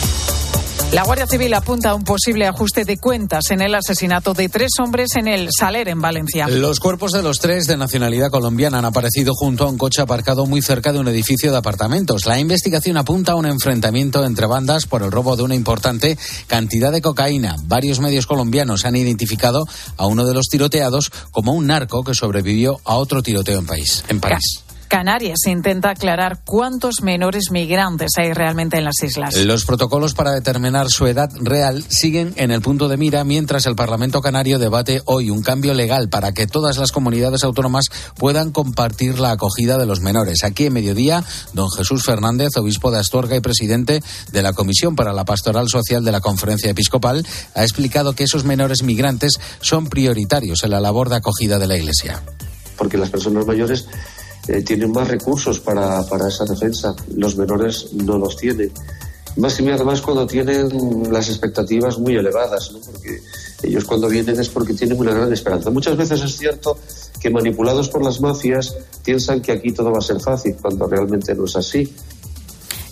Speaker 1: La Guardia Civil apunta a un posible ajuste de cuentas en el asesinato de tres hombres en el Saler, en Valencia.
Speaker 50: Los cuerpos de los tres de nacionalidad colombiana han aparecido junto a un coche aparcado muy cerca de un edificio de apartamentos. La investigación apunta a un enfrentamiento entre bandas por el robo de una importante cantidad de cocaína. Varios medios colombianos han identificado a uno de los tiroteados como un narco que sobrevivió a otro tiroteo en, país, en París.
Speaker 1: Canarias intenta aclarar cuántos menores migrantes hay realmente en las islas.
Speaker 5: Los protocolos para determinar su edad real siguen en el punto de mira mientras el Parlamento Canario debate hoy un cambio legal para que todas las comunidades autónomas puedan compartir la acogida de los menores. Aquí en mediodía, don Jesús Fernández, obispo de Astorga y presidente de la Comisión para la Pastoral Social de la Conferencia Episcopal, ha explicado que esos menores migrantes son prioritarios en la labor de acogida de la Iglesia.
Speaker 49: Porque las personas mayores eh, tienen más recursos para, para esa defensa, los menores no los tienen. Más que además cuando tienen las expectativas muy elevadas, ¿no? porque ellos cuando vienen es porque tienen una gran esperanza. Muchas veces es cierto que manipulados por las mafias piensan que aquí todo va a ser fácil, cuando realmente no es así.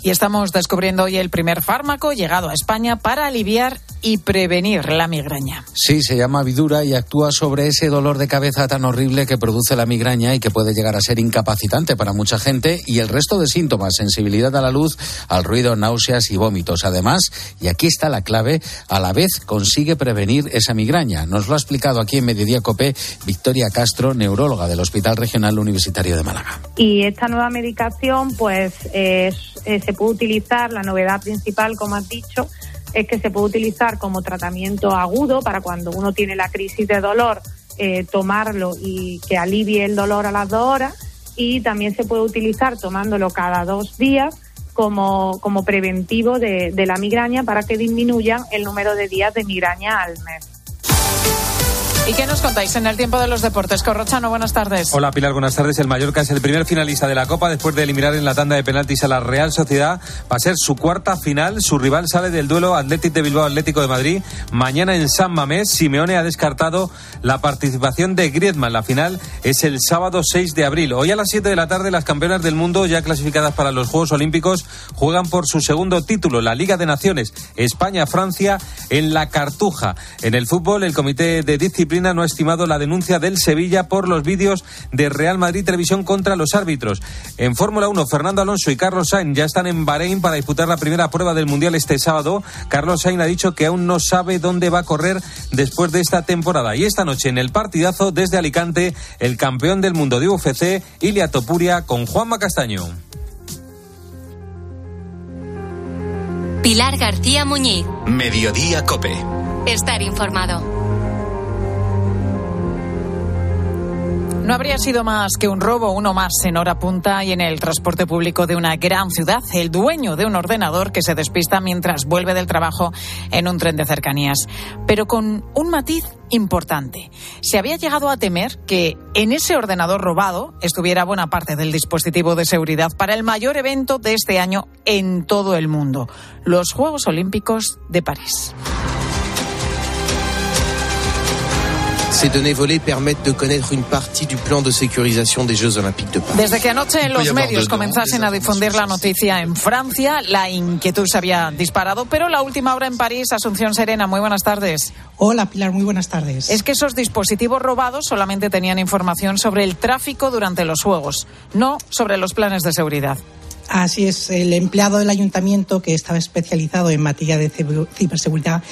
Speaker 1: Y estamos descubriendo hoy el primer fármaco llegado a España para aliviar y prevenir la migraña.
Speaker 5: Sí, se llama Vidura y actúa sobre ese dolor de cabeza tan horrible que produce la migraña y que puede llegar a ser incapacitante para mucha gente y el resto de síntomas, sensibilidad a la luz, al ruido, náuseas y vómitos. Además, y aquí está la clave, a la vez consigue prevenir esa migraña. Nos lo ha explicado aquí en Mediodía Copé Victoria Castro, neuróloga del Hospital Regional Universitario de Málaga.
Speaker 51: Y esta nueva medicación, pues, es, eh, se puede utilizar, la novedad principal, como has dicho, es que se puede utilizar como tratamiento agudo para cuando uno tiene la crisis de dolor, eh, tomarlo y que alivie el dolor a las dos horas. Y también se puede utilizar tomándolo cada dos días como, como preventivo de, de la migraña para que disminuyan el número de días de migraña al mes.
Speaker 1: ¿Y qué nos contáis en el tiempo de los deportes? Corrochano, buenas tardes.
Speaker 52: Hola Pilar, buenas tardes. El Mallorca es el primer finalista de la Copa después de eliminar en la tanda de penaltis a la Real Sociedad. Va a ser su cuarta final. Su rival sale del duelo Atlético de Bilbao Atlético de Madrid. Mañana en San Mamés, Simeone ha descartado la participación de Griezmann. La final es el sábado 6 de abril. Hoy a las 7 de la tarde las campeonas del mundo ya clasificadas para los Juegos Olímpicos juegan por su segundo título, la Liga de Naciones. España-Francia en la Cartuja. En el fútbol, el Comité de Disciplina no ha estimado la denuncia del Sevilla por los vídeos de Real Madrid Televisión contra los árbitros. En Fórmula 1, Fernando Alonso y Carlos Sainz ya están en Bahrein para disputar la primera prueba del Mundial este sábado. Carlos Sainz ha dicho que aún no sabe dónde va a correr después de esta temporada. Y esta noche en el partidazo desde Alicante, el campeón del mundo de UFC, Ilia Topuria, con Juanma Castaño.
Speaker 10: Pilar García Muñiz.
Speaker 2: Mediodía Cope.
Speaker 10: Estar informado.
Speaker 1: No habría sido más que un robo, uno más en hora punta y en el transporte público de una gran ciudad. El dueño de un ordenador que se despista mientras vuelve del trabajo en un tren de cercanías. Pero con un matiz importante. Se había llegado a temer que en ese ordenador robado estuviera buena parte del dispositivo de seguridad para el mayor evento de este año en todo el mundo, los Juegos Olímpicos de París.
Speaker 53: Ces données volées permettent de connaître une partie du plan de sécurisation des Jeux Olympiques de Paris.
Speaker 1: Desde que anoche los medios comenzasen a difundir la noticia en Francia, la inquietud se había disparado, pero la última hora en París, Asunción Serena, muy buenas tardes.
Speaker 54: Hola Pilar, muy buenas tardes.
Speaker 1: Es que esos dispositivos robados solamente tenían información sobre el tráfico durante los Juegos, no sobre los planes de seguridad.
Speaker 54: Así es, el empleado del ayuntamiento que estaba especializado en materia de ciberseguridad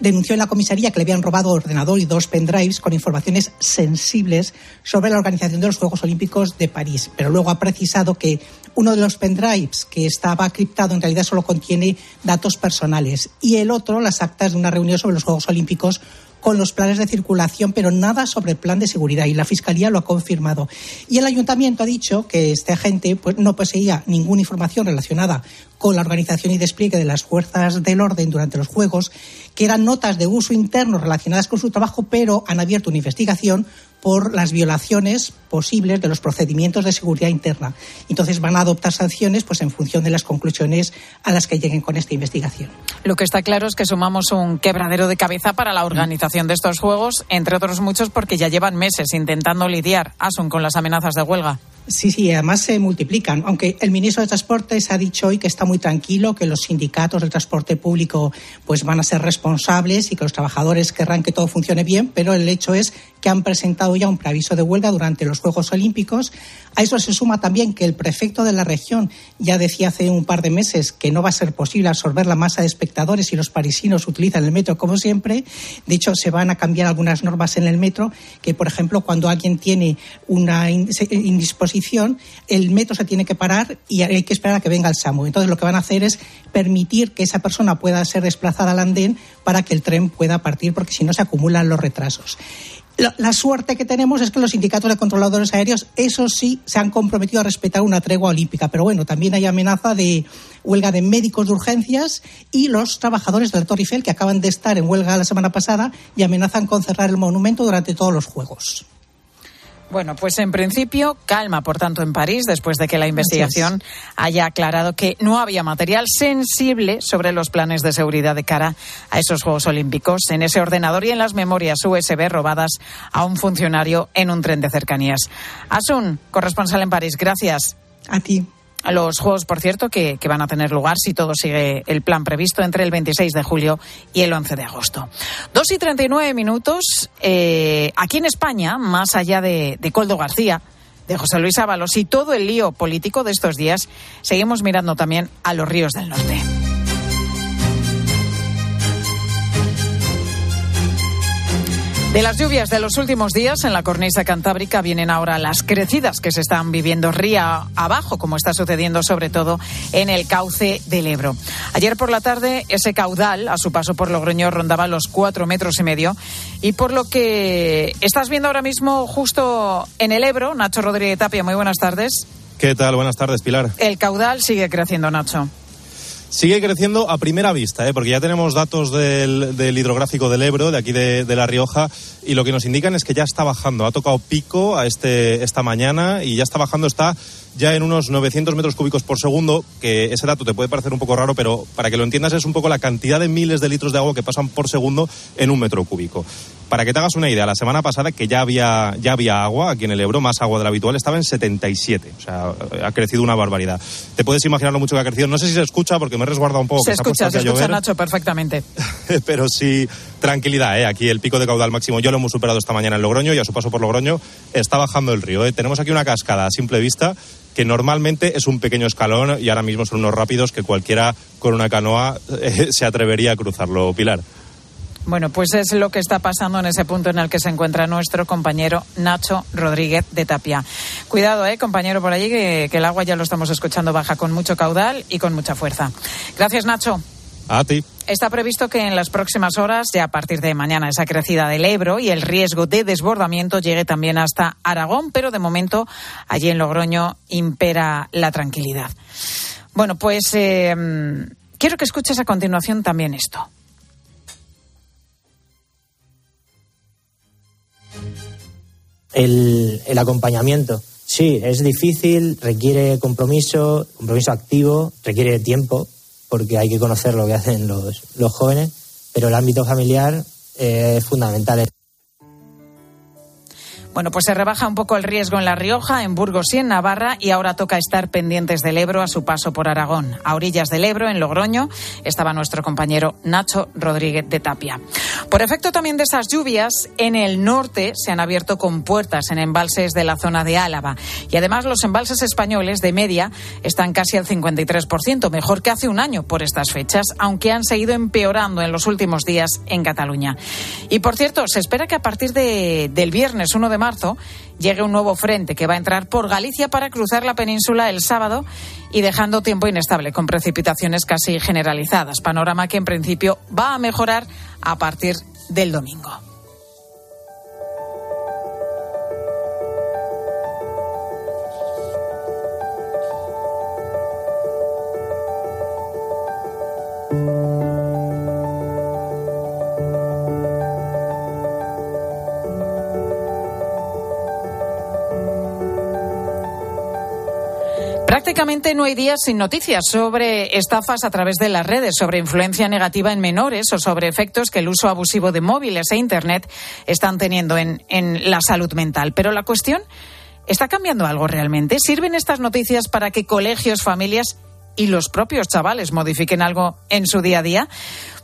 Speaker 54: denunció en la comisaría que le habían robado ordenador y dos pendrives con informaciones sensibles sobre la organización de los Juegos Olímpicos de París. Pero luego ha precisado que uno de los pendrives que estaba criptado en realidad solo contiene datos personales y el otro las actas de una reunión sobre los Juegos Olímpicos con los planes de circulación, pero nada sobre el plan de seguridad y la Fiscalía lo ha confirmado. Y el Ayuntamiento ha dicho que este agente pues, no poseía ninguna información relacionada con la organización y despliegue de las fuerzas del orden durante los Juegos, que eran notas de uso interno relacionadas con su trabajo, pero han abierto una investigación por las violaciones posibles de los procedimientos de seguridad interna. Entonces van a adoptar sanciones pues en función de las conclusiones a las que lleguen con esta investigación.
Speaker 1: Lo que está claro es que sumamos un quebradero de cabeza para la organización de estos juegos, entre otros muchos porque ya llevan meses intentando lidiar Asun con las amenazas de huelga.
Speaker 54: Sí, sí, además se multiplican. Aunque el ministro de Transportes ha dicho hoy que está muy tranquilo, que los sindicatos del transporte público pues van a ser responsables y que los trabajadores querrán que todo funcione bien, pero el hecho es que han presentado ya un preaviso de huelga durante los Juegos Olímpicos. A eso se suma también que el prefecto de la región ya decía hace un par de meses que no va a ser posible absorber la masa de espectadores y los parisinos utilizan el metro como siempre. De hecho, se van a cambiar algunas normas en el metro, que por ejemplo, cuando alguien tiene una indisposición el metro se tiene que parar y hay que esperar a que venga el SAMU. Entonces lo que van a hacer es permitir que esa persona pueda ser desplazada al andén para que el tren pueda partir, porque si no se acumulan los retrasos. La, suerte que tenemos es que los sindicatos de controladores aéreos, eso sí, se han comprometido a respetar una tregua olímpica. Pero bueno, también hay amenaza de huelga de médicos de urgencias y los trabajadores del Torre Eiffel que acaban de estar en huelga la semana pasada y amenazan con cerrar el monumento durante todos los Juegos.
Speaker 1: Bueno, pues en principio, calma, por tanto, en París, después de que la investigación haya aclarado que no había material sensible sobre los planes de seguridad de cara a esos Juegos Olímpicos en ese ordenador y en las memorias USB robadas a un funcionario en un tren de cercanías. Asun, corresponsal en París, gracias.
Speaker 54: A ti
Speaker 1: los Juegos, por cierto, que, van a tener lugar, si todo sigue el plan previsto, entre el 26 de julio y el 11 de agosto. Dos y 39 minutos. Eh, aquí en España, más allá de, de Coldo García, de José Luis Ábalos y todo el lío político de estos días, seguimos mirando también a los ríos del norte. De las lluvias de los últimos días en la cornisa cantábrica vienen ahora las crecidas que se están viviendo ría abajo, como está sucediendo sobre todo en el cauce del Ebro. Ayer por la tarde ese caudal a su paso por Logroño rondaba los cuatro metros y medio y por lo que estás viendo ahora mismo justo en el Ebro, Nacho Rodríguez Tapia, muy buenas tardes.
Speaker 51: ¿Qué tal? Buenas tardes, Pilar.
Speaker 1: El caudal sigue creciendo, Nacho.
Speaker 51: Sigue creciendo a primera vista, ¿eh? porque ya tenemos datos del, hidrográfico del Ebro, de aquí de, La Rioja, y lo que nos indican es que ya está bajando. Ha tocado pico a este, esta mañana y ya está bajando, está ya en unos 900 metros cúbicos por segundo, que ese dato te puede parecer un poco raro, pero para que lo entiendas es un poco la cantidad de miles de litros de agua que pasan por segundo en un metro cúbico. Para que te hagas una idea, la semana pasada que ya había, ya había agua aquí en el Ebro, más agua de la habitual, estaba en 77. O sea, ha crecido una barbaridad. Te puedes imaginar lo mucho que ha crecido. No sé si se escucha porque me he resguardado un poco.
Speaker 1: Se escucha, se, escucha, Nacho, perfectamente.
Speaker 51: Pero sí, tranquilidad, ¿eh? Aquí el pico de caudal máximo ya lo hemos superado esta mañana en Logroño y a su paso por Logroño está bajando el río. ¿eh? Tenemos aquí una cascada a simple vista que normalmente es un pequeño escalón y ahora mismo son unos rápidos que cualquiera con una canoa eh, se atrevería a cruzarlo, Pilar.
Speaker 1: Bueno, pues es lo que está pasando en ese punto en el que se encuentra nuestro compañero Nacho Rodríguez de Tapia. Cuidado, eh, compañero, por allí, que, que el agua ya lo estamos escuchando baja con mucho caudal y con mucha fuerza. Gracias, Nacho.
Speaker 51: A ti.
Speaker 1: Está previsto que en las próximas horas, ya a partir de mañana, esa crecida del Ebro y el riesgo de desbordamiento llegue también hasta Aragón, pero de momento allí en Logroño impera la tranquilidad. Bueno, pues eh, quiero que escuches a continuación también esto.
Speaker 55: El, el, acompañamiento. Sí, es difícil, requiere compromiso, compromiso activo, requiere tiempo, porque hay que conocer lo que hacen los, los jóvenes, pero el ámbito familiar es fundamental.
Speaker 1: Bueno, pues se rebaja un poco el riesgo en La Rioja, en Burgos y en Navarra y ahora toca estar pendientes del Ebro a su paso por Aragón. A orillas del Ebro, en Logroño, estaba nuestro compañero Nacho Rodríguez de Tapia. Por efecto también de esas lluvias, en el norte se han abierto compuertas en embalses de la zona de Álava y además los embalses españoles de media están casi al 53%, mejor que hace un año por estas fechas, aunque han seguido empeorando en los últimos días en Cataluña. Y por cierto, se espera que a partir de, del viernes 1 de marzo llegue un nuevo frente que va a entrar por Galicia para cruzar la península el sábado y dejando tiempo inestable con precipitaciones casi generalizadas. Panorama que en principio va a mejorar a partir del domingo. Prácticamente no hay días sin noticias sobre estafas a través de las redes, sobre influencia negativa en menores o sobre efectos que el uso abusivo de móviles e Internet están teniendo en, en la salud mental. Pero la cuestión, ¿está cambiando algo realmente? ¿Sirven estas noticias para que colegios, familias y los propios chavales modifiquen algo en su día a día?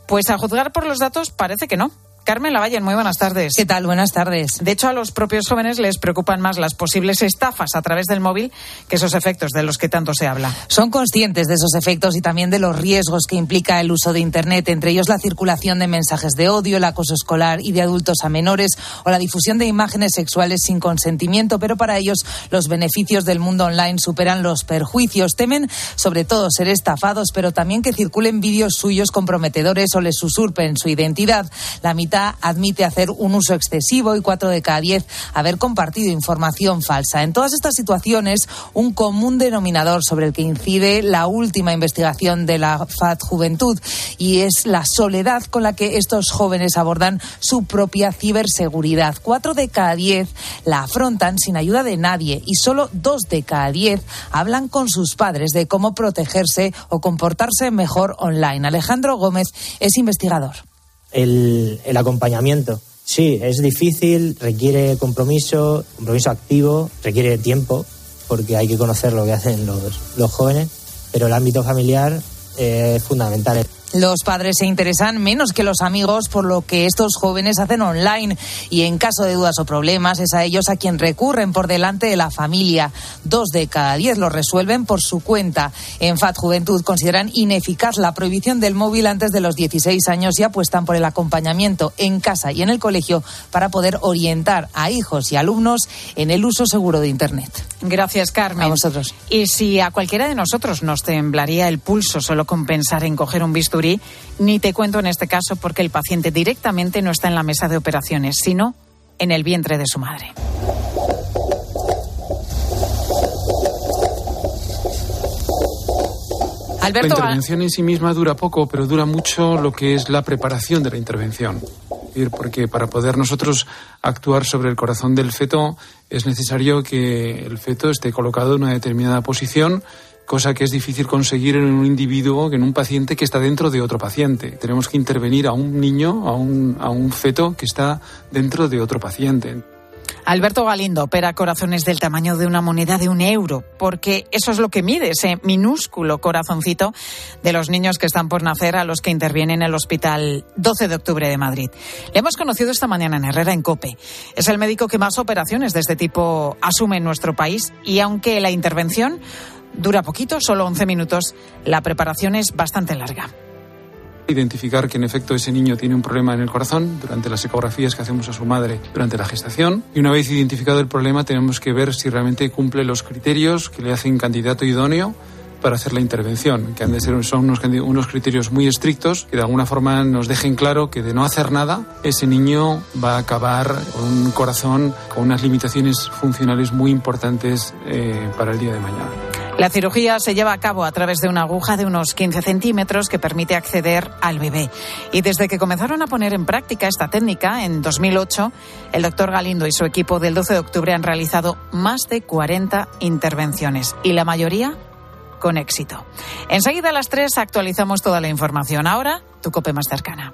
Speaker 1: Pues a juzgar por los datos parece que no Carmen Lavalle, muy buenas tardes.
Speaker 56: ¿Qué tal? Buenas tardes.
Speaker 1: De hecho, a los propios jóvenes les preocupan más las posibles estafas a través del móvil que esos efectos de los que tanto se habla.
Speaker 56: Son conscientes de esos efectos y también de los riesgos que implica el uso de Internet, entre ellos la circulación de mensajes de odio, el acoso escolar y de adultos a menores o la difusión de imágenes sexuales sin consentimiento. Pero para ellos los beneficios del mundo online superan los perjuicios. Temen sobre todo ser estafados, pero también que circulen vídeos suyos comprometedores o les usurpen su identidad. La mitad admite hacer un uso excesivo y cuatro de cada diez haber compartido información falsa. En todas estas situaciones, un común denominador sobre el que incide la última investigación de la FAD Juventud y es la soledad con la que estos jóvenes abordan su propia ciberseguridad. Cuatro de cada diez la afrontan sin ayuda de nadie y solo dos de cada diez hablan con sus padres de cómo protegerse o comportarse mejor online. Alejandro Gómez es investigador
Speaker 55: el, el acompañamiento. Sí, es difícil, requiere compromiso, compromiso activo, requiere tiempo, porque hay que conocer lo que hacen los, los jóvenes, pero el ámbito familiar es fundamental.
Speaker 56: Los padres se interesan menos que los amigos por lo que estos jóvenes hacen online y en caso de dudas o problemas es a ellos a quien recurren por delante de la familia. Dos de cada diez lo resuelven por su cuenta. En FAT Juventud consideran ineficaz la prohibición del móvil antes de los 16 años y apuestan por el acompañamiento en casa y en el colegio para poder orientar a hijos y alumnos en el uso seguro de Internet.
Speaker 1: Gracias, Carmen.
Speaker 56: A vosotros.
Speaker 1: Y si a cualquiera de nosotros nos temblaría el pulso solo con pensar en coger un bisturí, ni te cuento en este caso porque el paciente directamente no está en la mesa de operaciones, sino en el vientre de su madre.
Speaker 57: Alberto, la intervención en sí misma dura poco, pero dura mucho lo que es la preparación de la intervención. Porque para poder nosotros actuar sobre el corazón del feto es necesario que el feto esté colocado en una determinada posición cosa que es difícil conseguir en un individuo, en un paciente que está dentro de otro paciente. Tenemos que intervenir a un niño, a un, a un feto que está dentro de otro paciente.
Speaker 1: Alberto Galindo opera corazones del tamaño de una moneda de un euro, porque eso es lo que mide ese minúsculo corazoncito de los niños que están por nacer a los que interviene en el Hospital 12 de Octubre de Madrid. Le hemos conocido esta mañana en Herrera, en COPE. Es el médico que más operaciones de este tipo asume en nuestro país y aunque la intervención Dura poquito, solo 11 minutos. La preparación es bastante larga.
Speaker 57: Identificar que en efecto ese niño tiene un problema en el corazón durante las ecografías que hacemos a su madre durante la gestación. Y una vez identificado el problema tenemos que ver si realmente cumple los criterios que le hacen candidato idóneo para hacer la intervención, que han de ser son unos, unos, criterios muy estrictos que de alguna forma nos dejen claro que de no hacer nada ese niño va a acabar con un corazón con unas limitaciones funcionales muy importantes eh, para el día de mañana.
Speaker 1: La cirugía se lleva a cabo a través de una aguja de unos 15 centímetros que permite acceder al bebé. Y desde que comenzaron a poner en práctica esta técnica en 2008, el doctor Galindo y su equipo del 12 de octubre han realizado más de 40 intervenciones y la mayoría con éxito. Enseguida a las 3 actualizamos toda la información. Ahora, tu cope más cercana.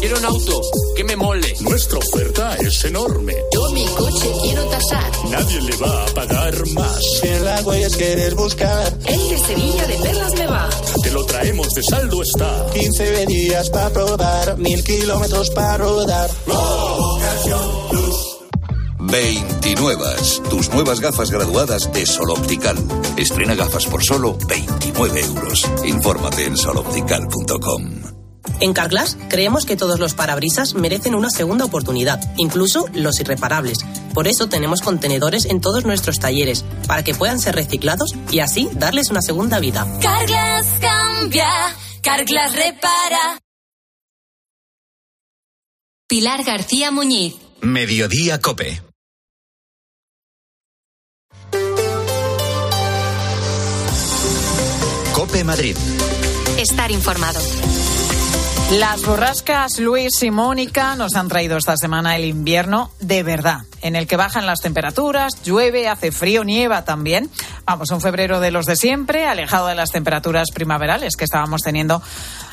Speaker 58: Quiero un auto que me mole.
Speaker 49: Nuestra oferta es enorme.
Speaker 58: Yo mi coche quiero tasar.
Speaker 49: Nadie le va a pagar más.
Speaker 58: En la huellas quieres buscar. El de Sevilla de Perlas me va.
Speaker 49: Te lo traemos de saldo está.
Speaker 58: 15 días para probar, mil kilómetros para rodar.
Speaker 49: 29. Tus nuevas gafas graduadas de Sol Optical. Estrena gafas por solo 29 euros. Infórmate en soloptical.com.
Speaker 59: En Carglass creemos que todos los parabrisas merecen una segunda oportunidad, incluso los irreparables. Por eso tenemos contenedores en todos nuestros talleres, para que puedan ser reciclados y así darles una segunda vida.
Speaker 60: Carglass cambia, Carglass repara.
Speaker 10: Pilar García Muñiz.
Speaker 2: Mediodía Cope. Cope Madrid.
Speaker 10: Estar informado.
Speaker 1: Las borrascas Luis y Mónica nos han traído esta semana el invierno de verdad, en el que bajan las temperaturas, llueve, hace frío, nieva también. Vamos, un febrero de los de siempre, alejado de las temperaturas primaverales que estábamos teniendo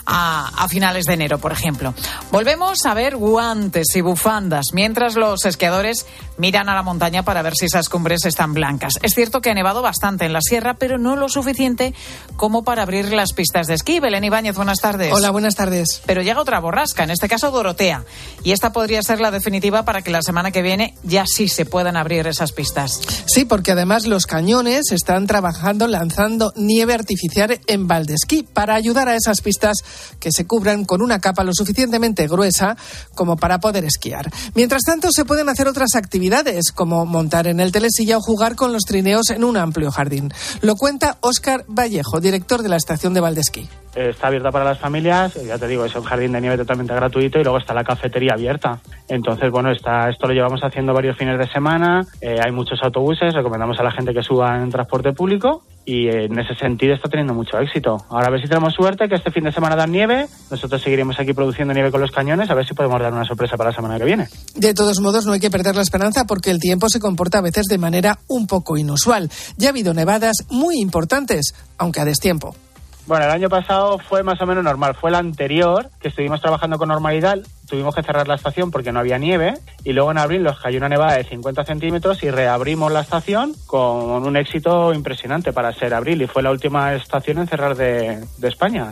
Speaker 1: a, a, finales de enero, por ejemplo. Volvemos a ver guantes y bufandas mientras los esquiadores miran a la montaña para ver si esas cumbres están blancas. Es cierto que ha nevado bastante en la sierra, pero no lo suficiente como para abrir las pistas de esquí. Belén Ibáñez, buenas tardes.
Speaker 61: Hola, buenas tardes.
Speaker 1: Pero llega otra borrasca, en este caso Dorotea. Y esta podría ser la definitiva para que la semana que viene ya sí se puedan abrir esas pistas.
Speaker 61: Sí, porque además los cañones están trabajando lanzando nieve artificial en Valdesquí para ayudar a esas pistas que se cubran con una capa lo suficientemente gruesa como para poder esquiar. Mientras tanto, se pueden hacer otras actividades, como montar en el telesilla o jugar con los trineos en un amplio jardín. Lo cuenta Óscar Vallejo, director de la estación de Valdesquí
Speaker 51: está abierta para las familias, ya te digo, es un jardín de nieve totalmente gratuito y luego está la cafetería abierta. Entonces, bueno, está, esto lo llevamos haciendo varios fines de semana, eh, hay muchos autobuses, recomendamos a la gente que suba en transporte público y eh, en ese sentido está teniendo mucho éxito. Ahora a ver si tenemos suerte que este fin de semana dan nieve, nosotros seguiremos aquí produciendo nieve con los cañones, a ver si podemos dar una sorpresa para la semana que viene.
Speaker 61: De todos modos, no hay que perder la esperanza porque el tiempo se comporta a veces de manera un poco inusual. Ya ha habido nevadas muy importantes, aunque a destiempo.
Speaker 51: Bueno, el año pasado fue más o menos normal. Fue el anterior que estuvimos trabajando con normalidad. Tuvimos que cerrar la estación porque no había nieve. Y luego en abril nos cayó una nevada de 50 centímetros y reabrimos la estación con un éxito impresionante para ser abril. Y fue la última estación en cerrar de, de España.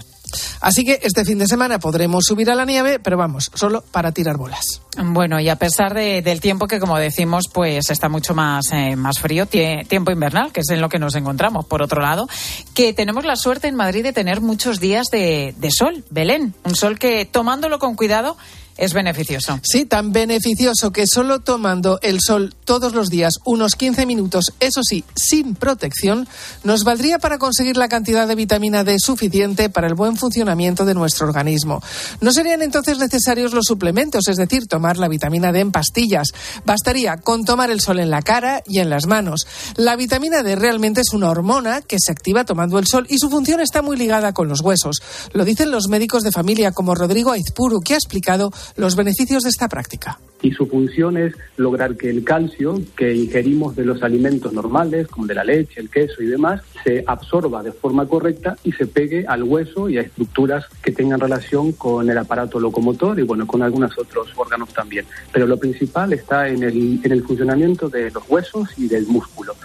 Speaker 61: Así que este fin de semana podremos subir a la nieve, pero vamos, solo para tirar bolas.
Speaker 1: Bueno, y a pesar de, del tiempo que, como decimos, pues está mucho más, eh, más frío, tiempo invernal, que es en lo que nos encontramos, por otro lado, que tenemos la suerte en Madrid de tener muchos días de, de sol, Belén, un sol que tomándolo con cuidado es beneficioso.
Speaker 61: Sí, tan beneficioso que solo tomando el sol todos los días unos 15 minutos, eso sí, sin protección, nos valdría para conseguir la cantidad de vitamina D suficiente para el buen funcionamiento de nuestro organismo. No serían entonces necesarios los suplementos, es decir, tomar la vitamina D en pastillas. Bastaría con tomar el sol en la cara y en las manos. La vitamina D realmente es una hormona que se activa tomando el sol y su función está muy ligada con los huesos. Lo dicen los médicos de familia como Rodrigo Aizpuru, que ha explicado los beneficios de esta práctica.
Speaker 62: Y su función es lograr que el calcio que ingerimos de los alimentos normales, como de la leche, el queso y demás, se absorba de forma correcta y se pegue al hueso y a estructuras que tengan relación con el aparato locomotor y bueno, con algunos otros órganos también. Pero lo principal está en el, en el funcionamiento de los huesos y del músculo.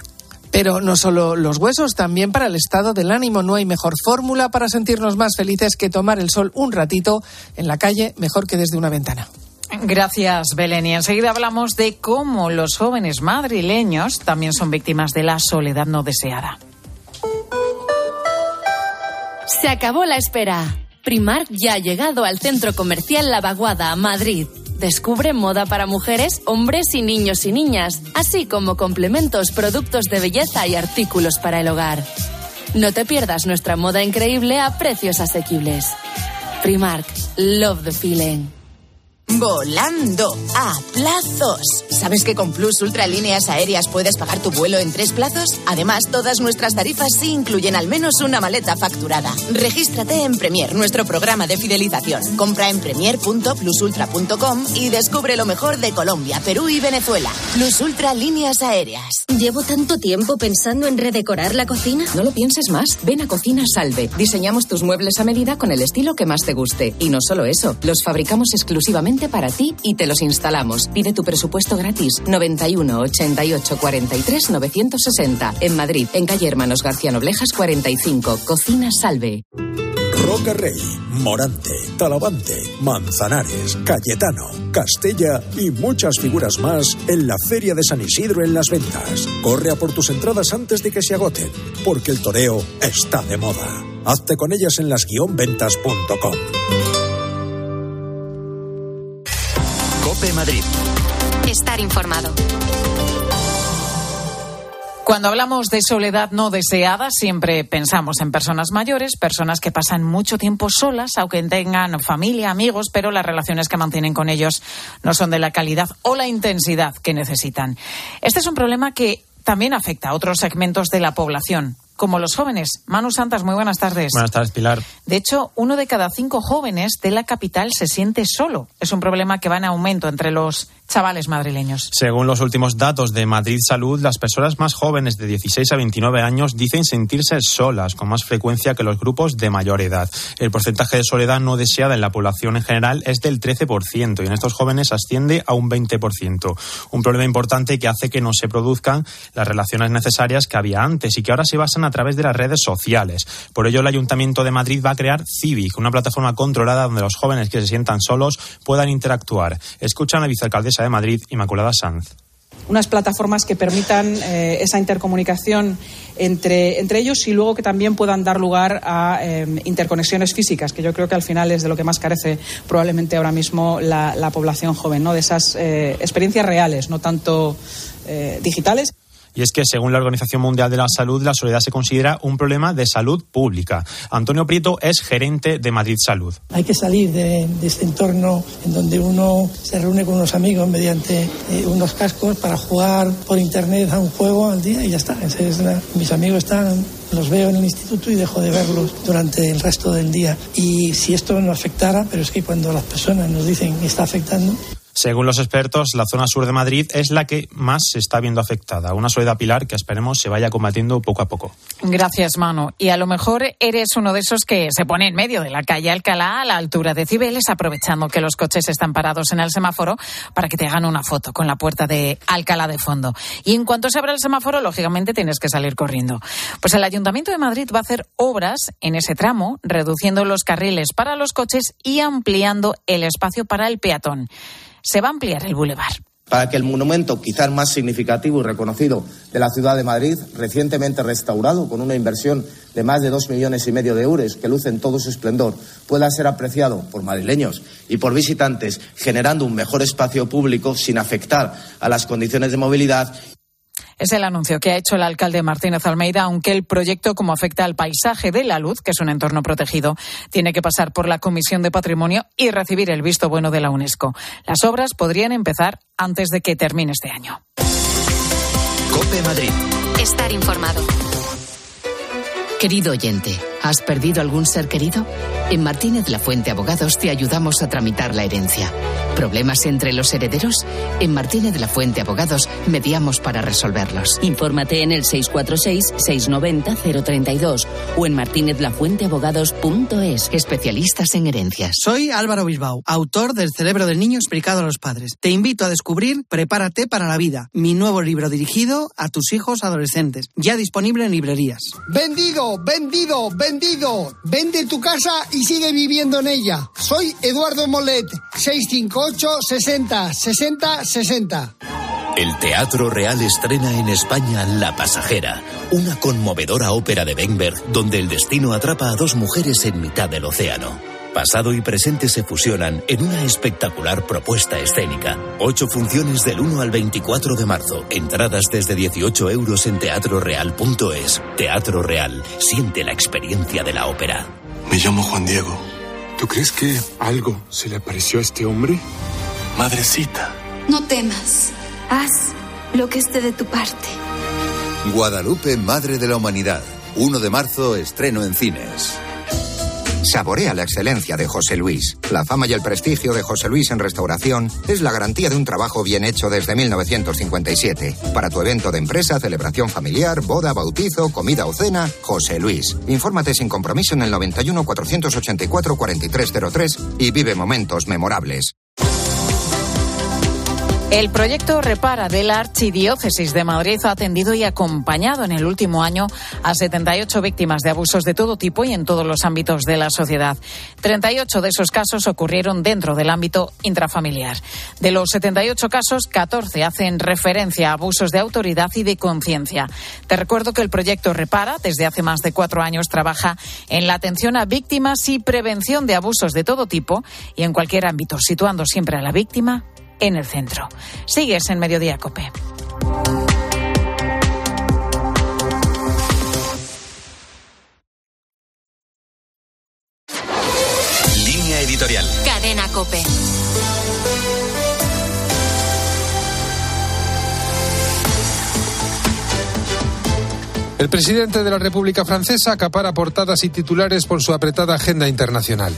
Speaker 61: Pero no solo los huesos, también para el estado del ánimo. No hay mejor fórmula para sentirnos más felices que tomar el sol un ratito en la calle, mejor que desde una ventana.
Speaker 1: Gracias, Belén. Y enseguida hablamos de cómo los jóvenes madrileños también son víctimas de la soledad no deseada.
Speaker 60: Se acabó la espera. Primark ya ha llegado al centro comercial La Vaguada, Madrid. Descubre moda para mujeres, hombres y niños y niñas, así como complementos, productos de belleza y artículos para el hogar. No te pierdas nuestra moda increíble a precios asequibles. Primark, love the feeling.
Speaker 63: Volando a plazos. ¿Sabes que con Plus Ultra Líneas Aéreas puedes pagar tu vuelo en tres plazos? Además, todas nuestras tarifas sí incluyen al menos una maleta facturada. Regístrate en Premier, nuestro programa de fidelización. Compra en premier.plusultra.com y descubre lo mejor de Colombia, Perú y Venezuela. Plus Ultra Líneas Aéreas.
Speaker 64: Llevo tanto tiempo pensando en redecorar la cocina.
Speaker 65: No lo pienses más. Ven a Cocina Salve. Diseñamos tus muebles a medida con el estilo que más te guste. Y no solo eso, los fabricamos exclusivamente para ti y te los instalamos. Pide tu presupuesto gratis 91 88 43 960 en Madrid, en calle Hermanos García Noblejas 45, Cocina Salve.
Speaker 66: Roca Rey, Morante, Talavante, Manzanares, Cayetano, Castella y muchas figuras más en la Feria de San Isidro en las ventas. Corre a por tus entradas antes de que se agoten, porque el toreo está de moda. Hazte con ellas en las-ventas.com.
Speaker 2: Cope Madrid.
Speaker 10: Estar informado.
Speaker 1: Cuando hablamos de soledad no deseada, siempre pensamos en personas mayores, personas que pasan mucho tiempo solas, aunque tengan familia, amigos, pero las relaciones que mantienen con ellos no son de la calidad o la intensidad que necesitan. Este es un problema que también afecta a otros segmentos de la población, como los jóvenes. Manu Santas, muy buenas tardes.
Speaker 51: Buenas tardes, Pilar.
Speaker 1: De hecho, uno de cada cinco jóvenes de la capital se siente solo. Es un problema que va en aumento entre los chavales madrileños.
Speaker 51: Según los últimos datos de Madrid Salud, las personas más jóvenes de 16 a 29 años dicen sentirse solas con más frecuencia que los grupos de mayor edad. El porcentaje de soledad no deseada en la población en general es del 13% y en estos jóvenes asciende a un 20%. Un problema importante que hace que no se produzcan las relaciones necesarias que había antes y que ahora se basan a través de las redes sociales. Por ello, el Ayuntamiento de Madrid va a crear Civic, una plataforma controlada donde los jóvenes que se sientan solos puedan interactuar. Escuchan a la vicealcaldesa de Madrid, Inmaculada Sanz
Speaker 67: unas plataformas que permitan eh, esa intercomunicación entre, entre ellos y luego que también puedan dar lugar a eh, interconexiones físicas, que yo creo que al final es de lo que más carece probablemente ahora mismo la, la población joven, ¿no? de esas eh, experiencias reales, no tanto digitales
Speaker 51: y es que, según la Organización Mundial de la Salud, la soledad se considera un problema de salud pública. Antonio Prieto es gerente de Madrid Salud.
Speaker 68: Hay que salir de, este entorno en donde uno se reúne con unos amigos mediante eh, unos cascos para jugar por internet a un juego al día y ya está. mis amigos están los veo en el instituto y dejo de verlos durante el resto del día. Y si esto no afectara, pero es que cuando las personas nos dicen que está afectando,
Speaker 51: según los expertos, la zona sur de Madrid es la que más se está viendo afectada. Una soledad pilar que esperemos se vaya combatiendo poco a poco.
Speaker 1: Gracias, Manu. Y a lo mejor eres uno de esos que se pone en medio de la calle Alcalá a la altura de Cibeles, aprovechando que los coches están parados en el semáforo para que te hagan una foto con la puerta de Alcalá de fondo. Y en cuanto se abra el semáforo, lógicamente tienes que salir corriendo. Pues el Ayuntamiento de Madrid va a hacer obras en ese tramo, reduciendo los carriles para los coches y ampliando el espacio para el peatón se va a ampliar el bulevar.
Speaker 69: Para que el monumento quizás más significativo y reconocido de la ciudad de Madrid, recientemente restaurado con una inversión de más de dos millones y medio de euros que luce en todo su esplendor, pueda ser apreciado por madrileños y por visitantes, generando un mejor espacio público sin afectar a las condiciones de movilidad
Speaker 1: es el anuncio que ha hecho el alcalde Martínez Almeida, aunque el proyecto, como afecta al paisaje de la luz, que es un entorno protegido, tiene que pasar por la Comisión de Patrimonio y recibir el visto bueno de la UNESCO. Las obras podrían empezar antes de que termine este año.
Speaker 2: Cope Madrid.
Speaker 10: Estar informado.
Speaker 65: Querido oyente, ¿has perdido algún ser querido? En Martínez La Fuente Abogados te ayudamos a tramitar la herencia. ¿Problemas entre los herederos? En Martínez La Fuente Abogados mediamos para resolverlos.
Speaker 70: Infórmate en el 646-690-032 o en martinezlafuenteabogados.es.
Speaker 65: Especialistas en herencias.
Speaker 71: Soy Álvaro Bilbao, autor del Cerebro del Niño explicado a los padres. Te invito a descubrir Prepárate para la vida, mi nuevo libro dirigido a tus hijos adolescentes, ya disponible en librerías.
Speaker 72: Vendido, vendido, vendido. Vende tu casa y sigue viviendo en ella. Soy Eduardo Molet, 658 60 60 60.
Speaker 2: El Teatro Real estrena en España La Pasajera, una conmovedora ópera de Benberg donde el destino atrapa a dos mujeres en mitad del océano. Pasado y presente se fusionan en una espectacular propuesta escénica. Ocho funciones del 1 al 24 de marzo. Entradas desde 18 euros en teatroreal.es. Teatro Real. Siente la experiencia de la ópera.
Speaker 73: Me llamo Juan Diego. ¿Tú crees que algo se le apareció a este hombre? Madrecita.
Speaker 74: No temas. Haz lo que esté de tu parte.
Speaker 75: Guadalupe, Madre de la Humanidad. 1 de marzo, estreno en cines.
Speaker 76: Saborea la excelencia de José Luis. La fama y el prestigio de José Luis en restauración es la garantía de un trabajo bien hecho desde 1957. Para tu evento de empresa, celebración familiar, boda, bautizo, comida o cena, José Luis. Infórmate sin compromiso en el 91 484 4303 y vive momentos memorables.
Speaker 1: El proyecto Repara de la Archidiócesis de Madrid ha atendido y acompañado en el último año a 78 víctimas de abusos de todo tipo y en todos los ámbitos de la sociedad. 38 de esos casos ocurrieron dentro del ámbito intrafamiliar. De los 78 casos, 14 hacen referencia a abusos de autoridad y de conciencia. Te recuerdo que el proyecto Repara, desde hace más de cuatro años, trabaja en la atención a víctimas y prevención de abusos de todo tipo y en cualquier ámbito, situando siempre a la víctima en el centro. Sigues en Mediodía Cope.
Speaker 2: Línea editorial. Cadena Cope.
Speaker 51: El presidente de la República Francesa acapara portadas y titulares por su apretada agenda internacional.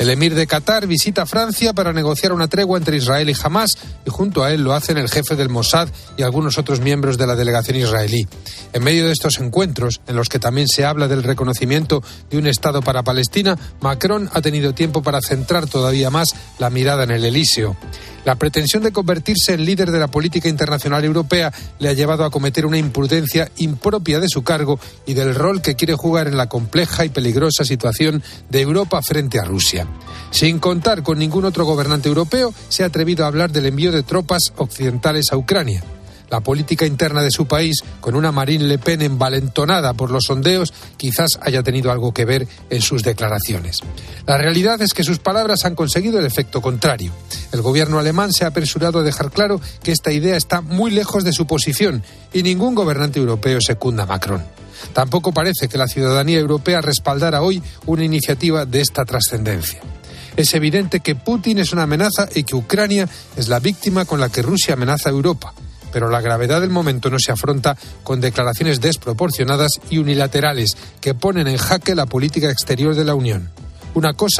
Speaker 51: El emir de Qatar visita Francia para negociar una tregua entre Israel y Hamas y junto a él lo hacen el jefe del Mossad y algunos otros miembros de la delegación israelí. En medio de estos encuentros, en los que también se habla del reconocimiento de un Estado para Palestina, Macron ha tenido tiempo para centrar todavía más la mirada en el Elíseo. La pretensión de convertirse en líder de la política internacional europea le ha llevado a cometer una imprudencia impropia de su cargo y del rol que quiere jugar en la compleja y peligrosa situación de Europa frente a Rusia. Sin contar con ningún otro gobernante europeo, se ha atrevido a hablar del envío de tropas occidentales a Ucrania la política interna de su país, con una Marine Le Pen envalentonada por los sondeos, quizás haya tenido algo que ver en sus declaraciones. La realidad es que sus palabras han conseguido el efecto contrario. El gobierno alemán se ha apresurado a dejar claro que esta idea está muy lejos de su posición y ningún gobernante europeo secunda a Macron. Tampoco parece que la ciudadanía europea respaldara hoy una iniciativa de esta trascendencia. Es evidente que Putin es una amenaza y que Ucrania es la víctima con la que Rusia amenaza a Europa pero la gravedad del momento no se afronta con declaraciones desproporcionadas y unilaterales que ponen en jaque la política exterior de la Unión. Una cosa